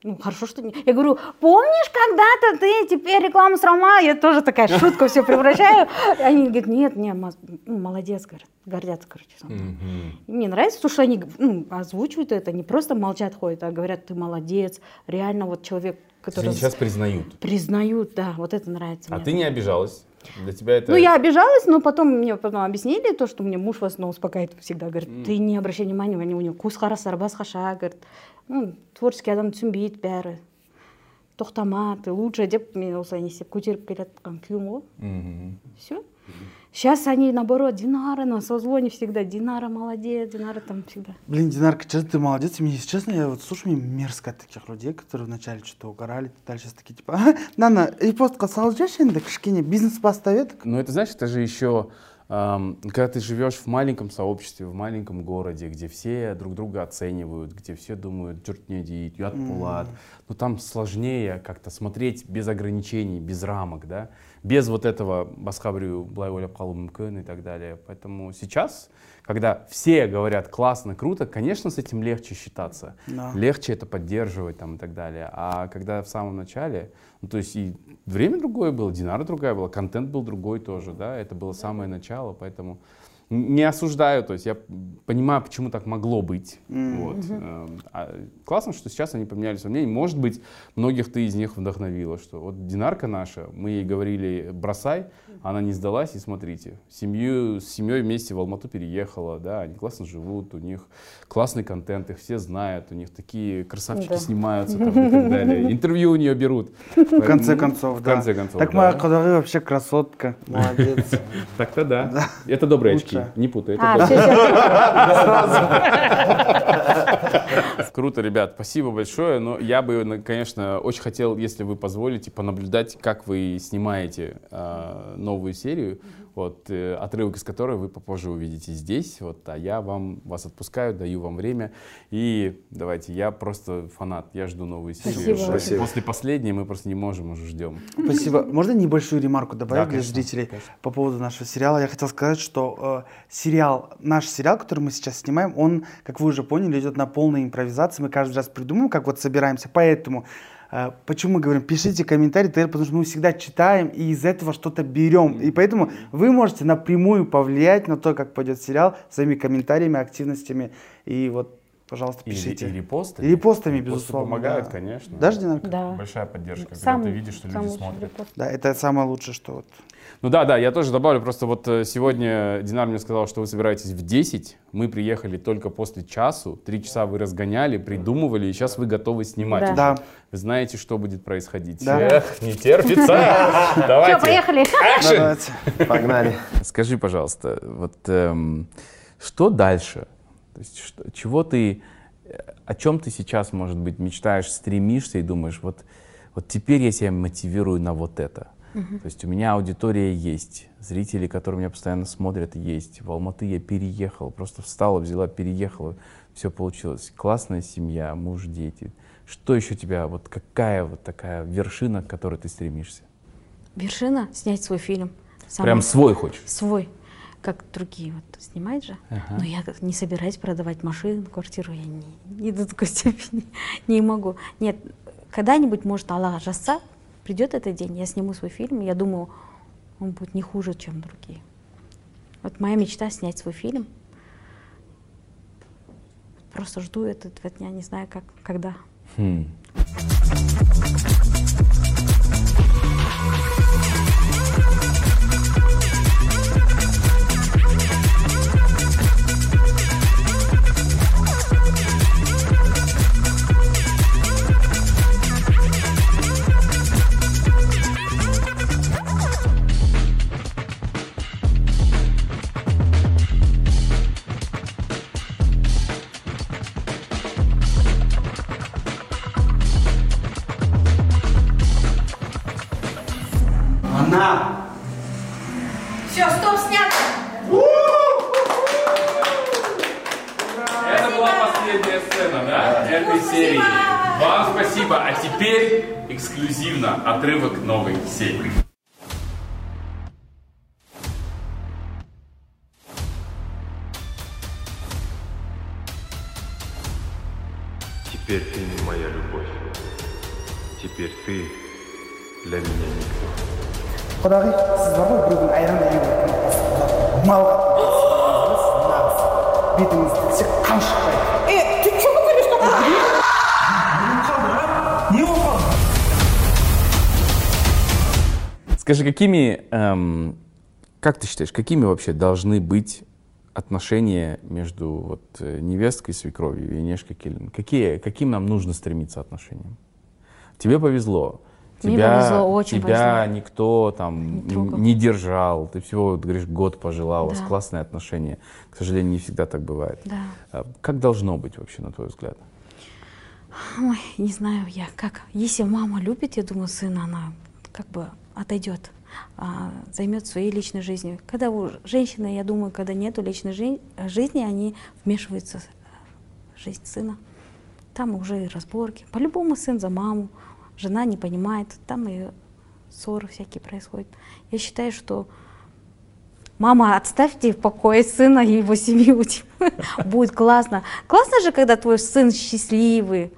Ну, хорошо, что не... Я говорю, помнишь, когда-то ты теперь рекламу срама? Я тоже такая шутка все превращаю. Они говорят, нет, не, ма- ну, молодец, говорят. Гордятся, короче. И Мне нравится то, что они ну, озвучивают это, не просто молчат, ходят, а говорят, ты молодец. Реально вот человек, То есть который Они сейчас признают. признают, да, вот это нравится А мне. ты не обижалась? Для тебя это... Ну, я обижалась, но потом мне потом объяснили то, что мне муж в основном успокаивает всегда. Говорит, ты не обращай внимания, у него кус харас арбас хаша, говорит. Ну, творческий адам түсінбейді бәрі. тоқтама ты лучше деп мен осылай не істеп көтеріп келе жатқан күйеуім ғой Мгм. все сейчас они наоборот динара на созвоне всегда динара молодец динара там всегда Блин, Динарка, честно, ты молодец. И Мне, если честно, я вот слушаю, мне мерзко от таких людей, которые вначале что-то угорали, дальше такие типа, «Ага, нана репостқа салып жіберші енді кішкене бизнес бастап едік Ну, это знаешь, это же еще, ам, когда ты живешь в маленьком сообществе, в маленьком городе, где все друг друга оценивают, где все думают, жұрт не дейді, ұят болады. Но там сложнее как-то смотреть без ограничений, без рамок, да, без вот этого басқа біреу былай ойлап қалуы мүмкін и так далее. Поэтому сейчас, когда все говорят классно, круто, конечно, с этим легче считаться. Да. Легче это поддерживать там и так далее. А когда в самом начале, ну то есть и время другое было, Динара другая была, контент был другой тоже, да, это было самое начало, поэтому не осуждаю, то есть я понимаю, почему так могло быть. Вот. Эм, а классно, что сейчас они поменяли свое мнение. Может быть, многих ты из них вдохновила, что вот Динарка наша, мы ей говорили бросай, она не сдалась, и смотрите, семью, с семьей вместе в Алмату переехала, да, они классно живут, у них классный контент, их все знают, у них такие красавчики Да. снимаются там, и так далее. Интервью у нее берут. в конце концов, В да. конце концов, Так моя кудары вообще красотка, молодец. Так-то да. Это добрые очки, Лучше. не путай. это а добрые. все все Круто, ребят, спасибо большое. Но я бы, на- конечно, очень хотел, если вы позволите, понаблюдать, как вы снимаете э, новую серию, вот, э, отрывок из которой вы попозже увидите здесь. Вот, а я вам вас отпускаю, даю вам время. И давайте, я просто фанат, я жду новую серию. Спасибо. Спасибо. После последней мы просто не можем, уже ждем. Спасибо. Можно небольшую ремарку добавить Да, для конечно, зрителей конечно. по поводу нашего сериала? Я хотел сказать, что э, сериал, наш сериал, который мы сейчас снимаем, он, как вы уже поняли, идет на полной импровизации. Мы каждый раз придумываем, как вот собираемся. Поэтому почему мы говорим, пишите комментарии, потому что мы всегда читаем и из этого что-то берем. И поэтому вы можете напрямую повлиять на то, как пойдет сериал своими комментариями, активностями. И вот, пожалуйста, И, пишите. и репостами. И репостами, Репосты безусловно, помогают, да. конечно. Даже Динарка? да Большая поддержка, когда Сам- ты видишь, что люди смотрят. репост. Да, это самое лучшее, что вот. Ну да, да, я тоже добавлю, просто вот э, сегодня Динар мне сказал, что вы собираетесь в 10, мы приехали только после часу, три часа вы разгоняли, придумывали, и сейчас вы готовы снимать. Да. Да. Вы знаете, что будет происходить. Да. Эх, не терпится. все Давайте. поехали Action! Давайте. Погнали. Скажи, пожалуйста, вот эм, что дальше? То есть что- чего ты, э, о чем ты сейчас, может быть, мечтаешь, стремишься и думаешь, вот, вот теперь я себя мотивирую на вот это. То есть у меня аудитория есть, зрители, которые меня постоянно смотрят, есть. В Алматы я переехал, просто встала, взяла, переехала, все получилось. Классная семья, муж, дети. Что еще тебя, вот какая вот такая вершина, к которой ты стремишься? Вершина — снять свой фильм. Сама. Прям свой хочешь? свой, как другие вот снимают же. Ага. Но я не собираюсь продавать машину, квартиру, я не, не до такой степени не могу. Нет, когда-нибудь, может, Аллах жазса, придет этот день, я сниму свой фильм, я думаю, он будет не хуже, чем другие. Вот моя мечта снять свой фильм. Просто жду этого дня, не знаю, как, когда. Хм. последняя сцена, да, этой серии. Вам спасибо. А теперь эксклюзивно отрывок новой серии. Теперь ты не моя любовь. Теперь ты для меня никто. құдағи сіз бар ғой біреудің айран әйелі малға бетіңізді тіксек қан шықпайды Скажи, какими, эм, как ты считаешь, какими вообще должны быть отношения между вот, э, невесткой, свекровью и Нешкой Келлин? Какие, каким нам нужно стремиться отношениям? Тебе повезло. Мне тебя, повезло, очень тебя повезло. никто там Не не держал. Ты всего, вот, говоришь, год пожила, у вас классные отношения. К сожалению, не всегда так бывает. Да. А Как должно быть вообще, на твой взгляд? Ой, не знаю я, как. Если мама любит, я думаю, сына, она как бы отойдет, а, займет своей личной жизнью. Когда у женщины, я думаю, когда нету личной жи- жизни, они вмешиваются в жизнь сына. Там уже и разборки. По-любому сын за маму, жена не понимает, там и ссоры всякие происходят. Я считаю, что Мама, отставьте в покое сына и его семью. типа. Будет классно. Классно же, когда твой сын счастливый.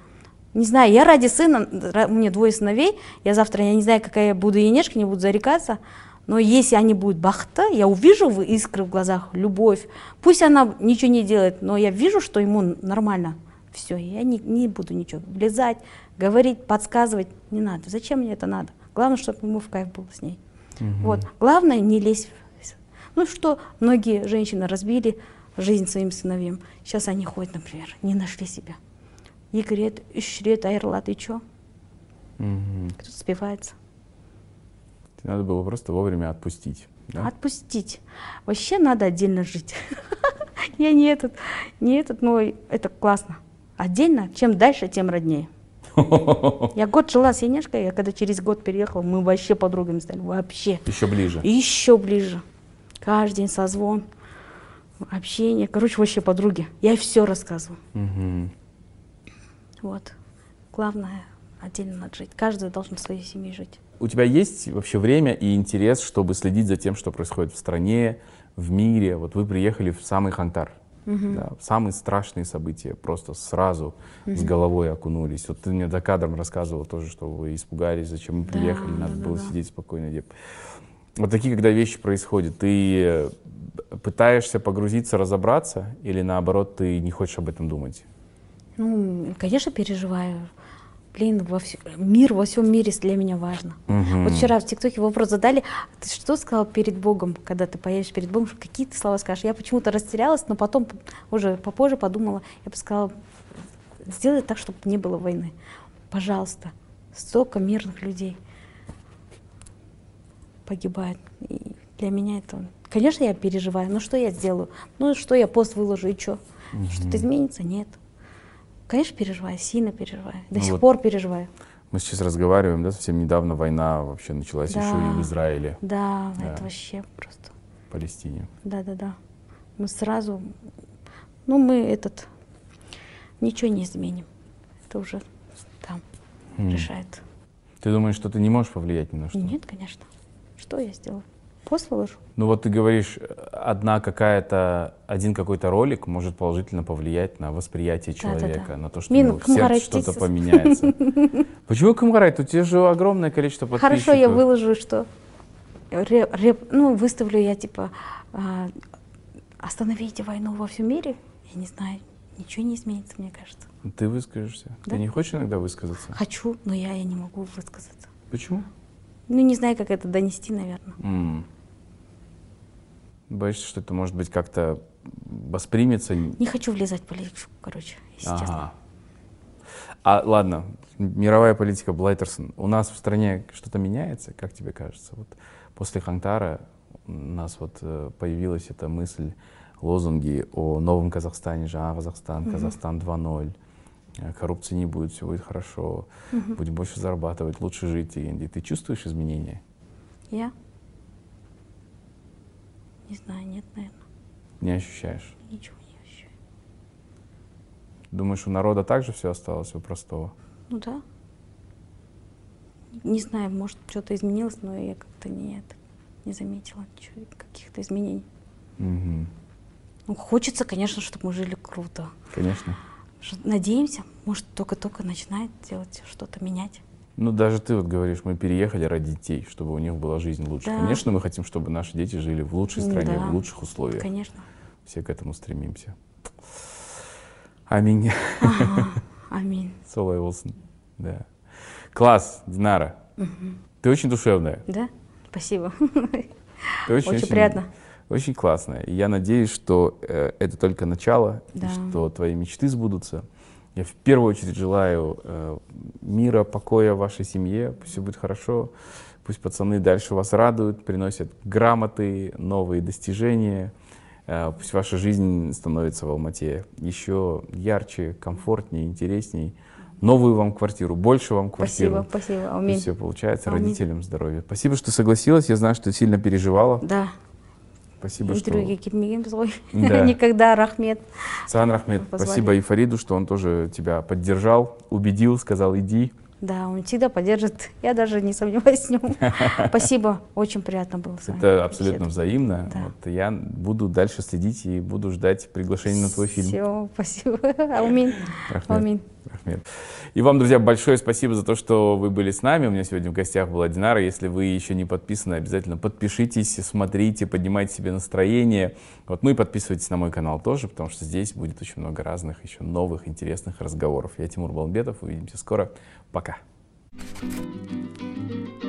Не знаю, я ради сына, у меня двое сыновей, я завтра, я не знаю, какая я буду енешка, не буду зарекаться, но если они будут бахта, я увижу в искры в глазах, любовь. Пусть она ничего не делает, но я вижу, что ему нормально. Все, я не, не буду ничего влезать, говорить, подсказывать, не надо. Зачем мне это надо? Главное, чтобы ему в кайф было с ней. Вот. Главное, не лезть. в- Ну что, многие женщины разбили жизнь своим сыновьям. Сейчас они ходят, например, не нашли себя. Екі рет, үш рет айырылады, и? Мгм. Кто спивается? Надо было просто вовремя отпустить. да? Отпустить. Вообще надо отдельно жить. Я не этот, не этот, но это классно. Отдельно, чем дальше, тем роднее. Я год жила с Енешкой, я когда через год переехала, мы вообще подругами стали, вообще. Еще ближе. Еще ближе. Каждый день созвон, общение. Короче, вообще подруги. Я все рассказываю. Мгм. Вот. Главное, отдельно надо жить. Каждый должен в своей семье жить. У тебя есть вообще время и интерес, чтобы следить за тем, что происходит в стране, в мире? Вот вы приехали в самый Хантар, да, в самые страшные события, просто сразу с головой окунулись. Вот ты мне за кадром рассказывал тоже, что вы испугались, зачем мы Да, приехали, надо да, было да. сидеть спокойно. Вот такие, когда вещи происходят, ты пытаешься погрузиться, разобраться, или наоборот, ты не хочешь об этом думать? Ну, конечно, переживаю. Блин, во всё- мир во всем мире для меня важно. Мгм. Вот вчера в ТикТоке вопрос задали, «А ты что сказал перед Богом, когда ты поедешь перед Богом, какие ты слова скажешь? Я почему-то растерялась, но потом уже попозже подумала, я бы сказала, сделай так, чтобы не было войны. Пожалуйста, столько мирных людей погибает. И для меня это... Конечно, я переживаю, но что я сделаю? Ну, что я пост выложу, и что? Что-то изменится? Нет. Конечно, переживаю, сильно переживаю. До Ну сих вот пор переживаю. Мы сейчас разговариваем, да, совсем недавно война вообще началась Да. еще и в Израиле, Да, Да. это вообще просто... в Палестине. Да-да-да. Мы сразу... Ну, мы этот... Ничего не изменим. Это уже там М. решает. Ты думаешь, что ты не можешь повлиять ни на что? Нет, конечно. Что я сделаю? Выложу? Ну вот ты говоришь, одна какая-то, один какой-то ролик может положительно повлиять на восприятие человека, на то, что Мин, у него в сердце кымгарай что-то поменяется. Почему Камгарайт? У тебя же огромное количество подписчиков. Хорошо, я выложу, что... ре- реп- ну, выставлю я, типа, а, остановите войну во всем мире. Я не знаю, ничего не изменится, мне кажется. Ты выскажешься. Да. Ты не хочешь иногда высказаться? Хочу, но я, я не могу высказаться. Почему? Ну, не знаю, как это донести, наверное. М. Боишься, что это может быть как-то воспримется? Не хочу влезать в политику, короче, если честно. Ага. А ладно, мировая политика Блайтерсон. У нас в стране что-то меняется, как тебе кажется? Вот после Хантара у нас вот э, появилась эта мысль, лозунги о новом Казахстане, Жан Казахстан, Казахстан 2.0. Э, Коррупции не будет, все будет хорошо, будем больше зарабатывать, лучше жить. И ты чувствуешь изменения? Я? Не знаю, нет, наверное. Не ощущаешь? Ничего не ощущаю. Думаешь, у народа также все осталось у простого? Ну да. Не знаю, может, что-то изменилось, но я как-то не, это, не заметила каких-то изменений. Мгм. Ну, хочется, конечно, чтобы мы жили круто. Конечно. Надеемся, может, только-только начинает делать что-то менять. Ну, даже ты вот говоришь, мы переехали ради детей, чтобы у них была жизнь лучше. Да. Конечно, мы хотим, чтобы наши дети жили в лучшей Ну стране, да. в лучших условиях. Конечно. Все к этому стремимся. Аминь. Ага, аминь. Соло Уилсон. Да. Класс, Динара. Ты очень душевная. Да? Спасибо. Ты очень, Очень приятно. Очень классная. И я надеюсь, что э, это только начало, Да. и что твои мечты сбудутся. Я в первую очередь желаю э, мира, покоя вашей семье, пусть все будет хорошо, пусть пацаны дальше вас радуют, приносят грамоты, новые достижения, э, пусть ваша жизнь становится в Алмате еще ярче, комфортнее, интересней. Новую вам квартиру, больше вам квартиру. Спасибо, спасибо. Пусть Аминь. все получается, Аминь. родителям здоровья. Спасибо, что согласилась. Я знаю, что сильно переживала. Да. Спасибо. Интервьюге келмегенбіз ғой. Да. Никогда, рахмет. Саған рахмет. Позвали. Спасибо и Фариду, что он тоже тебя поддержал, убедил, сказал, иди. Да, он всегда поддержит. Я даже не сомневаюсь в нем. Спасибо, очень приятно было с вами. Это абсолютно взаимно. Да. Вот я буду дальше следить и буду ждать приглашения на твой фильм. Все, спасибо. Аминь. Рахмет. Рахмет. И вам, друзья, большое спасибо за то, что вы были с нами. У меня сегодня в гостях была Динара. Если вы еще не подписаны, обязательно подпишитесь, смотрите, поднимайте себе настроение. Вот, ну и подписывайтесь на мой канал тоже, потому что здесь будет очень много разных, еще новых, интересных разговоров. Я Тимур Балмбетов. Увидимся скоро. Пока. Thank